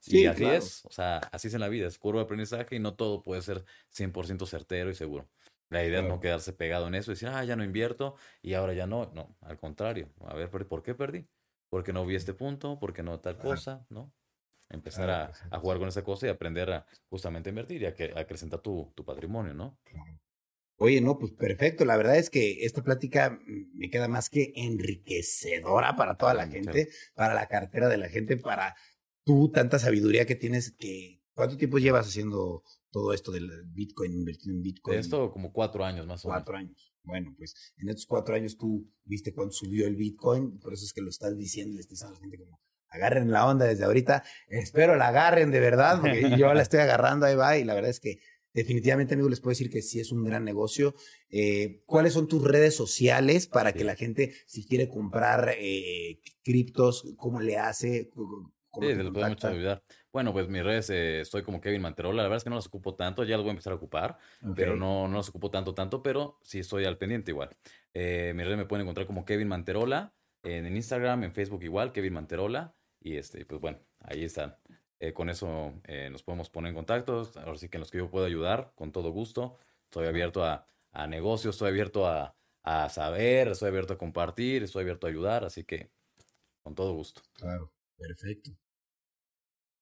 Sí, y así claro. es. O sea, así es en la vida. Es curva de aprendizaje y no todo puede ser 100% certero y seguro. La idea es no quedarse pegado en eso y decir, ah, ya no invierto y ahora ya no. No, al contrario. A ver, ¿por qué perdí? Porque no vi este punto, porque no tal cosa, ¿no? Empezar Claro, a, a jugar con esa cosa y aprender a justamente invertir y a, que, a acrecentar tu, tu patrimonio, ¿no? Oye, no, pues perfecto. La verdad es que esta plática me queda más que enriquecedora para toda la gente, para la cartera de la gente, para tú, tanta sabiduría que tienes que... ¿Cuánto tiempo llevas haciendo todo esto del Bitcoin, invertido en Bitcoin? Esto como cuatro años más o menos. Cuatro años. Bueno, pues en estos cuatro años tú viste cuánto subió el Bitcoin, por eso es que lo estás diciendo, le estás diciendo a la gente como, agarren la onda desde ahorita. Espero la agarren de verdad, porque yo la estoy agarrando, ahí va, y la verdad es que definitivamente, amigo, les puedo decir que sí es un gran negocio. Eh, ¿Cuáles son tus redes sociales para que la gente, si quiere comprar eh, criptos, cómo le hace? sí, se lo podemos ayudar. Bueno, pues mis redes eh, estoy como Kevin Manterola. La verdad es que no las ocupo tanto, ya las voy a empezar a ocupar, pero no, no las ocupo tanto, tanto, pero sí estoy al pendiente igual. Eh, mis redes me pueden encontrar como Kevin Manterola en Instagram, en Facebook igual, Kevin Manterola. Y este, pues bueno, ahí están. Eh, con eso eh, nos podemos poner en contacto. Ahora sí que en los que yo puedo ayudar, con todo gusto. Estoy abierto a, a negocios, estoy abierto a, a, saber, estoy abierto a compartir, estoy abierto a ayudar. Así que con todo gusto. Claro, perfecto.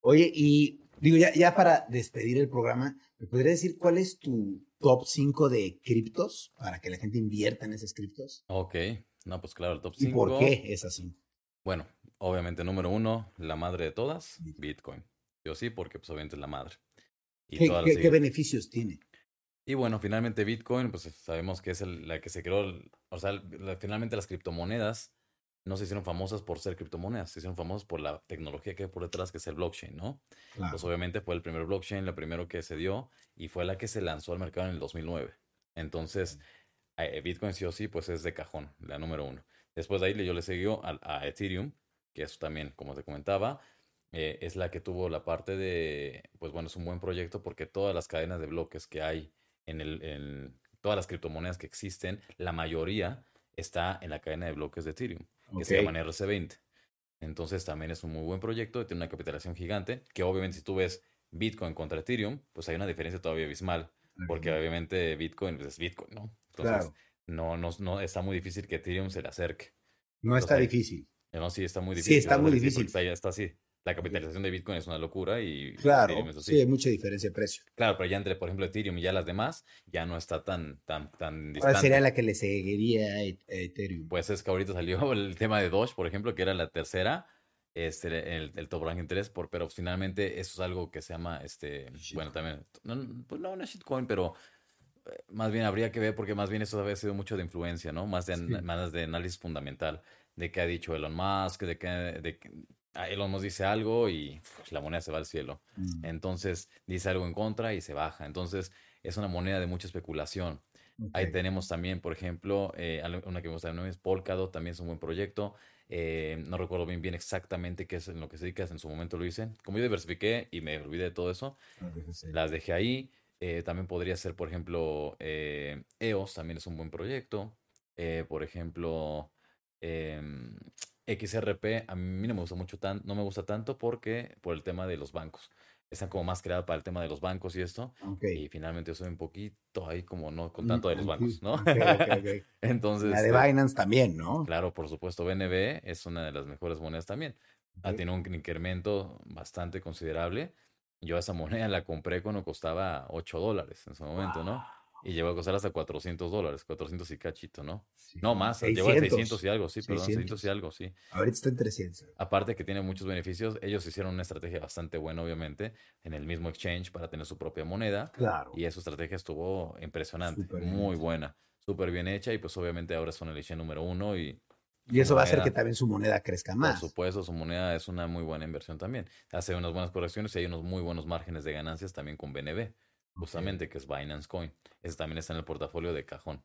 Oye, y digo, ya, ya para despedir el programa, ¿me podrías decir cuál es tu top 5 de criptos para que la gente invierta en esos criptos? Ok, no, pues claro, el top 5. ¿Y por qué es así? Bueno, obviamente, número uno, la madre de todas, Bitcoin. Yo sí, porque pues obviamente es la madre. Y ¿Qué, ¿qué, ¿qué, beneficios tiene? Y bueno, finalmente Bitcoin, pues sabemos que es la que se creó, o sea, finalmente las criptomonedas no se hicieron famosas por ser criptomonedas, se hicieron famosas por la tecnología que hay por detrás, que es el blockchain, ¿no? Claro. Pues obviamente fue el primer blockchain, la primero que se dio y fue la que se lanzó al mercado en el 2009. Entonces, eh, Bitcoin sí o sí, pues es de cajón, la número uno. Después de ahí yo le seguí a, a Ethereum, que eso también, como te comentaba, eh, es la que tuvo la parte de, pues bueno, es un buen proyecto porque todas las cadenas de bloques que hay en, el, en todas las criptomonedas que existen, la mayoría está en la cadena de bloques de Ethereum, que se llama RC20. Entonces también es un muy buen proyecto, tiene una capitalización gigante, que obviamente si tú ves Bitcoin contra Ethereum, pues hay una diferencia todavía abismal, porque obviamente Bitcoin pues, es Bitcoin, ¿no? Entonces no, no, no está muy difícil que Ethereum se le acerque. No está difícil. No, sí, está muy difícil. Sí, está muy difícil. Está, está así. La capitalización de Bitcoin es una locura y claro, sí, hay mucha diferencia de precio. Claro, pero ya entre, por ejemplo, Ethereum y ya las demás, ya no está tan, tan, tan distante. ¿Cuál sería la que le seguiría a Ethereum? Pues es que ahorita salió el tema de Doge, por ejemplo, que era la tercera, este, el, el top ranking 3, por, pero finalmente eso es algo que se llama, este, bueno, también, no, pues no, no shitcoin, pero eh, más bien habría que ver porque más bien eso había sido mucho de influencia, ¿no? Más de, sí. más de análisis fundamental de qué ha dicho Elon Musk, de que, de Elon Musk dice algo y pues, la moneda se va al cielo. Mm. Entonces dice algo en contra y se baja. Entonces es una moneda de mucha especulación. Okay. Ahí tenemos también, por ejemplo, eh, una que me gusta es Polkadot, también es un buen proyecto. Eh, no recuerdo bien, bien exactamente qué es en lo que se dedica, en su momento lo hice. Como yo diversifiqué y me olvidé de todo eso, okay, las dejé ahí. Eh, también podría ser, por ejemplo, EOS, también es un buen proyecto. por ejemplo, eh, XRP a mí no me gusta mucho tan, no me gusta tanto porque por el tema de los bancos. Están como más creadas para el tema de los bancos y esto. Okay. Y finalmente yo soy un poquito ahí como no con tanto de los bancos, ¿no? Okay, Entonces. La de este Binance también, ¿no? Claro, por supuesto. BNB es una de las mejores monedas también. Ha tenido un incremento bastante considerable. Yo esa moneda la compré cuando costaba 8 dólares en su momento, ¿no? Y llegó a costar hasta 400 dólares, 400 y cachito, ¿no? Sí. No más, 600. llegó a 600 y algo, sí, 600. perdón, 600 y algo, sí. Ahorita está en 300. Aparte que tiene muchos beneficios, ellos hicieron una estrategia bastante buena, obviamente, en el mismo exchange para tener su propia moneda. Claro. Y esa estrategia estuvo impresionante, Super muy bien. buena, súper bien hecha y pues obviamente ahora son el exchange número uno y... Y eso moneda, va a hacer que también su moneda crezca más. Por supuesto, su moneda es una muy buena inversión también. Hace unas buenas correcciones y hay unos muy buenos márgenes de ganancias también con BNB justamente, okay. que es Binance Coin. Ese también está en el portafolio de cajón.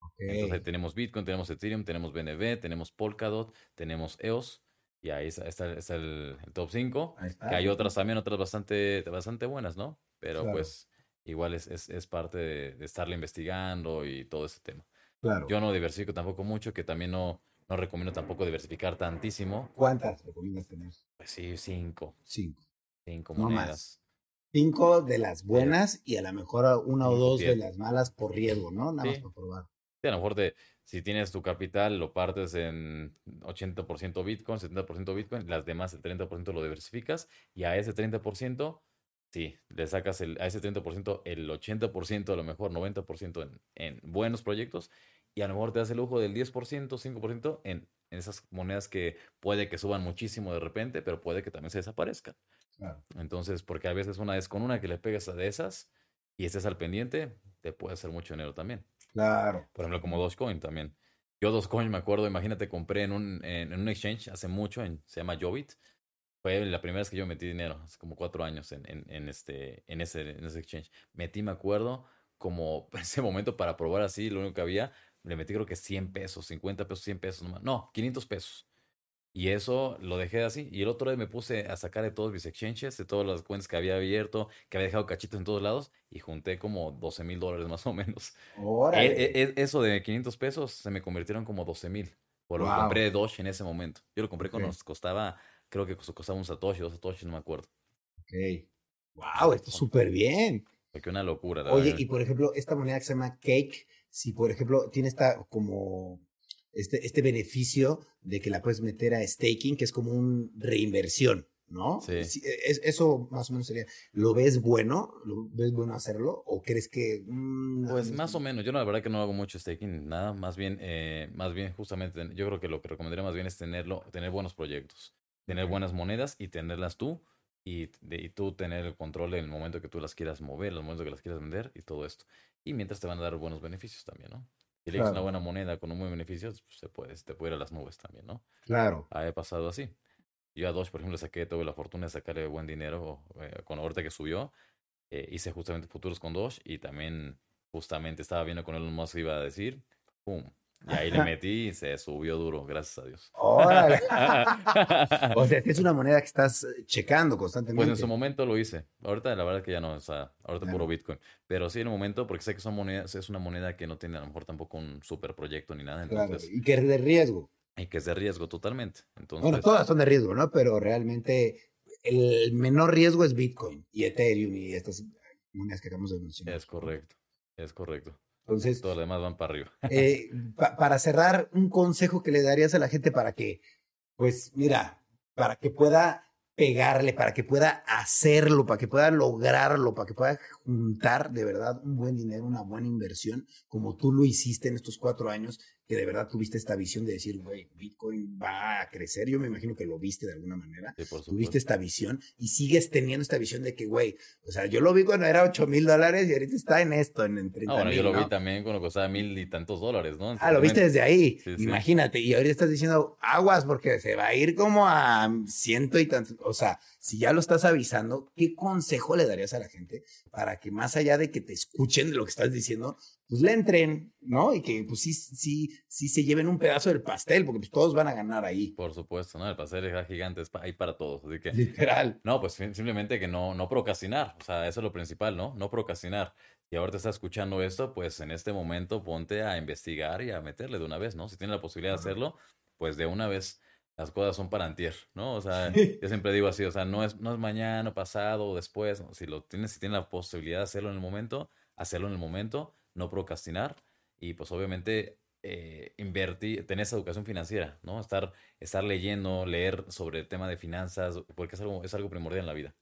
Okay. Entonces ahí tenemos Bitcoin, tenemos Ethereum, tenemos BNB, tenemos Polkadot, tenemos EOS. Y ahí está, está, está el, el, top 5. Que hay otras también, otras bastante, bastante buenas, ¿no? Pero claro. pues igual es, es, es parte de, de, estarle investigando y todo ese tema. Claro. Yo no diversifico tampoco mucho, que también no, no recomiendo tampoco diversificar tantísimo. ¿Cuántas recomiendas tener? Pues sí, cinco. Cinco. Cinco no monedas. Más cinco de las buenas y a lo mejor una o dos de las malas por riesgo, ¿no? Nada sí. más por probar. Sí, a lo mejor te, si tienes tu capital, lo partes en 80% Bitcoin, 70% Bitcoin, las demás, el 30% lo diversificas y a ese 30%, sí, le sacas el, a ese 30% el 80%, a lo mejor 90% en, en buenos proyectos y a lo mejor te das el lujo del 10%, 5% en, en esas monedas que puede que suban muchísimo de repente, pero puede que también se desaparezcan. Claro. Entonces, porque a veces una vez con una que le pegas a de esas y estés al pendiente, te puede hacer mucho dinero también. Claro. Por ejemplo, como Dogecoin también. Yo Dogecoin me acuerdo, imagínate, compré en un, en, un exchange hace mucho, en, se llama Jovit. Fue la primera vez que yo metí dinero, hace como cuatro años en, en, este, en, ese, en ese exchange. Metí, me acuerdo, como ese momento para probar así, lo único que había, le metí creo que 100 pesos, 50 pesos, 100 pesos nomás. No, 500 pesos. Y eso lo dejé así. Y el otro día me puse a sacar de todos mis exchanges, de todas las cuentas que había abierto, que había dejado cachitos en todos lados, y junté como 12 mil dólares más o menos. E, e, e, eso de 500 pesos se me convirtieron como 12 mil. Por lo que compré de Doge en ese momento. Yo lo compré cuando nos costaba, creo que costaba un Satoshi, dos Satoshi, no me acuerdo. Ok. Wow, esto es súper bien. Porque una locura. Oye, y por ejemplo, esta moneda que se llama Cake, si por ejemplo tiene esta como este, este beneficio de que la puedes meter a staking, que es como una reinversión, ¿no? Sí. E, eso más o menos sería, ¿lo ves bueno? ¿Lo ves bueno hacerlo? ¿O crees que...? Mm, pues más o menos, yo la verdad que no hago mucho staking, nada, más bien, eh, más bien justamente, yo creo que lo que recomendaría más bien es tenerlo, tener buenos proyectos, tener buenas monedas y tenerlas tú y, y, tú tener el control en el momento que tú las quieras mover, en el momento que las quieras vender y todo esto. Y mientras te van a dar buenos beneficios también, ¿no? Si le una buena moneda con un buen beneficio, pues se puede, te puede ir a las nubes también, ¿no? Claro. Ha pasado así. Yo a Doge, por ejemplo, saqué, tuve la fortuna de sacarle buen dinero eh, con ahorita que subió. Eh, hice justamente futuros con Doge y también justamente estaba viendo con Elon Musk iba a decir, ¡pum! Y ahí le metí y se subió duro, gracias a Dios. ¡Órale! o sea, es una moneda que estás eh, checando constantemente. Pues en su momento lo hice. Ahorita la verdad que ya no, o sea, ahorita puro Bitcoin. Pero sí en el momento, porque sé que son monedas, es una moneda que no tiene a lo mejor tampoco un super proyecto ni nada. Entonces, Y que es de riesgo. Y que es de riesgo totalmente. Entonces, bueno, todas son de riesgo, ¿no? Pero realmente el menor riesgo es Bitcoin y Ethereum y estas monedas que acabamos de mencionar. Es correcto, es correcto. Entonces, todo lo demás van para arriba. Eh, para cerrar, un consejo que le darías a la gente para que, pues mira, para que pueda pegarle, para que pueda hacerlo, para que pueda lograrlo, para que pueda juntar de verdad un buen dinero, una buena inversión, como tú lo hiciste en estos cuatro años que de verdad tuviste esta visión de decir, güey, Bitcoin va a crecer. Yo me imagino que lo viste de alguna manera. tuviste esta visión y sigues teniendo esta visión de que, güey, o sea, yo lo vi cuando era 8 mil dólares y ahorita está en esto, en, en 30 ah, bueno, yo lo vi también cuando costaba mil y tantos dólares, ¿no? Ah, lo viste desde ahí. Imagínate. Y ahorita estás diciendo, aguas, porque se va a ir como a ciento y tantos. O sea, si ya lo estás avisando, ¿qué consejo le darías a la gente para que más allá de que te escuchen de lo que estás diciendo, pues le entren, ¿no? Y que pues sí, sí, sí se lleven un pedazo del pastel, porque pues todos van a ganar ahí. Por supuesto, ¿no? El pastel es gigante, es ahí para todos, así que... Literal. No, pues simplemente que no, no procrastinar, o sea, eso es lo principal, ¿no? No procrastinar. Y ahora te estás escuchando esto, pues en este momento ponte a investigar y a meterle de una vez, ¿no? Si tienes la posibilidad de hacerlo, pues de una vez las cosas son para antier, ¿no? O sea, yo siempre digo así, o sea, no es, no es mañana, pasado o después, si lo tienes, si tienes la posibilidad de hacerlo en el momento, hacerlo en el momento no procrastinar y pues obviamente eh, invertir, tener esa educación financiera, ¿no? Estar, estar leyendo, leer sobre el tema de finanzas, porque es algo, es algo primordial en la vida.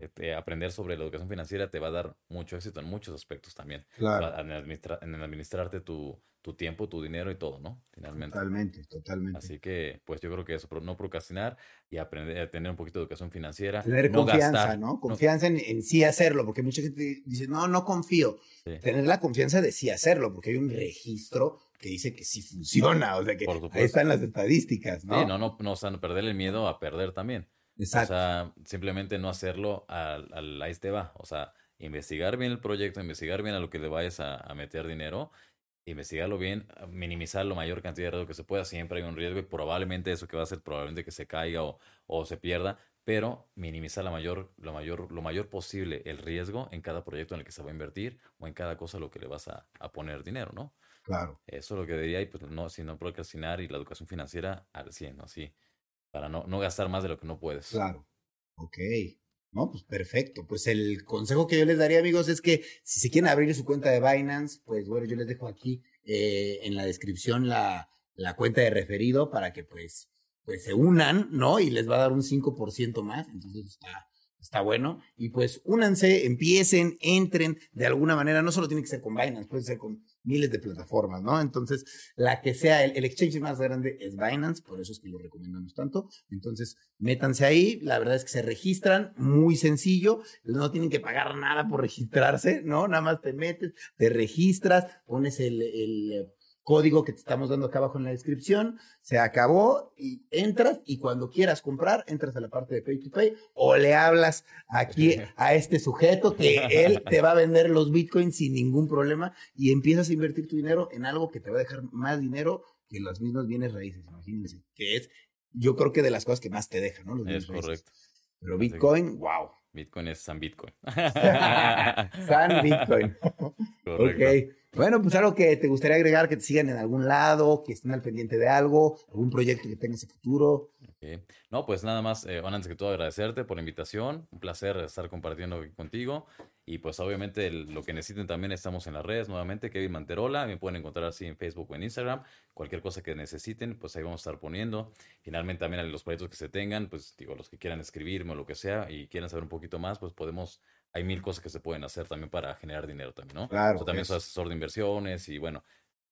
Este, aprender sobre la educación financiera te va a dar mucho éxito en muchos aspectos también. En, en, administrarte tu, tu, tiempo, tu dinero y todo, ¿no? Finalmente. Totalmente, totalmente. Así que, pues yo creo que eso, no procrastinar y aprender a tener un poquito de educación financiera. Tener confianza, ¿no? Confianza En, en, sí hacerlo, porque mucha gente dice, no, no confío. Tener la confianza de sí hacerlo, porque hay un registro que dice que sí funciona, o sea que ahí están las estadísticas, ¿no? Sí, no, no, no, o sea, perder el miedo a perder también. Exacto. O sea, simplemente no hacerlo al, al ahí te va. O sea, investigar bien el proyecto, investigar bien a lo que le vayas a, a meter dinero, investigarlo bien, minimizar la mayor cantidad de riesgo que se pueda. Siempre hay un riesgo y probablemente eso que va a hacer, probablemente que se caiga o, o se pierda, pero minimizar la mayor, lo, mayor, lo mayor posible el riesgo en cada proyecto en el que se va a invertir o en cada cosa a lo que le vas a, a poner dinero, ¿no? Claro. Eso es lo que diría, y pues no, si no procrastinar y la educación financiera al 100, ¿no? Sí para no, no gastar más de lo que no puedes. Claro. Ok. No, pues perfecto. Pues el consejo que yo les daría, amigos, es que si se quieren abrir su cuenta de Binance, pues bueno, yo les dejo aquí eh, en la descripción la, la cuenta de referido para que pues, pues se unan, ¿no? Y les va a dar un 5% más. Entonces está, está bueno. Y pues únanse, empiecen, entren de alguna manera. No solo tiene que ser con Binance, puede ser con miles de plataformas, ¿no? Entonces, la que sea, el, exchange más grande es Binance, por eso es que lo recomendamos tanto. Entonces, métanse ahí, la verdad es que se registran, muy sencillo, no tienen que pagar nada por registrarse, ¿no? Nada más te metes, te registras, pones el código que te estamos dando acá abajo en la descripción, se acabó y entras y cuando quieras comprar, entras a la parte de Pay to Pay o le hablas aquí a este sujeto que él te va a vender los bitcoins sin ningún problema y empiezas a invertir tu dinero en algo que te va a dejar más dinero que los mismos bienes raíces, imagínense, que es yo creo que de las cosas que más te dejan, ¿no? Los es correcto. Raíces. Pero Bitcoin, wow. Bitcoin es San Bitcoin. San Bitcoin. Correcto. Ok. Bueno, pues algo que te gustaría agregar, que te sigan en algún lado, que estén al pendiente de algo, algún proyecto que tengas en futuro. Okay. No, pues nada más, eh, antes que todo agradecerte por la invitación, un placer estar compartiendo contigo y pues obviamente el, lo que necesiten también estamos en las redes nuevamente, Kevin Manterola, me pueden encontrar así en Facebook o en Instagram, cualquier cosa que necesiten, pues ahí vamos a estar poniendo. Finalmente también los proyectos que se tengan, pues digo, los que quieran escribirme o lo que sea y quieran saber un poquito más, pues podemos hay mil cosas que se pueden hacer también para generar dinero también, ¿no? Claro. Yo también soy asesor de inversiones y bueno,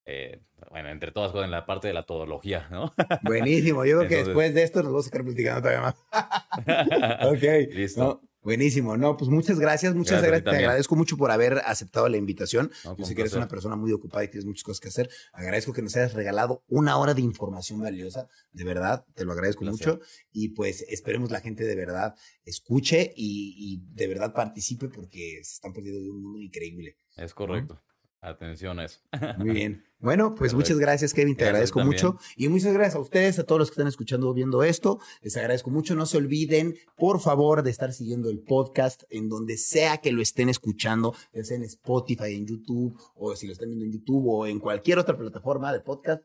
eh, bueno, entre todas cosas en la parte de la todología, ¿no? Buenísimo. Yo creo que después de esto nos vamos a estar platicando todavía más. ok. Listo. No, buenísimo. No, pues muchas gracias. Muchas gracias. gracias. Te agradezco mucho por haber aceptado la invitación. No, Yo sé que eres una persona muy ocupada y tienes muchas cosas que hacer. Agradezco que nos hayas regalado una hora de información valiosa. De verdad, te lo agradezco mucho. Y pues esperemos la gente de verdad escuche y, y, de verdad participe porque se están perdiendo de un mundo increíble. Es correcto. ¿no? Atención a eso. Muy bien. Bueno, pues Perfecto. muchas gracias, Kevin. Te gracias agradezco también. mucho. Y muchas gracias a ustedes, a todos los que están escuchando o viendo esto. Les agradezco mucho. No se olviden, por favor, de estar siguiendo el podcast en donde sea que lo estén escuchando, ya sea en Spotify, en YouTube, o si lo están viendo en YouTube o en cualquier otra plataforma de podcast.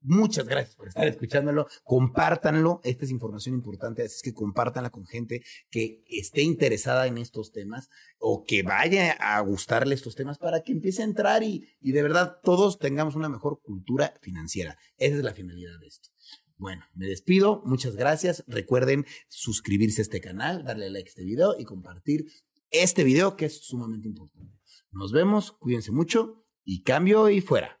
Muchas gracias por estar escuchándolo. Compártanlo. Esta es información importante, así es que compártanla con gente que esté interesada en estos temas o que vaya a gustarle estos temas para que empiece a entrar y, y de verdad todos tengamos una mejor cultura financiera. Esa es la finalidad de esto. Bueno, me despido. Muchas gracias. Recuerden suscribirse a este canal, darle like a este video y compartir este video que es sumamente importante. Nos vemos. Cuídense mucho y cambio y fuera.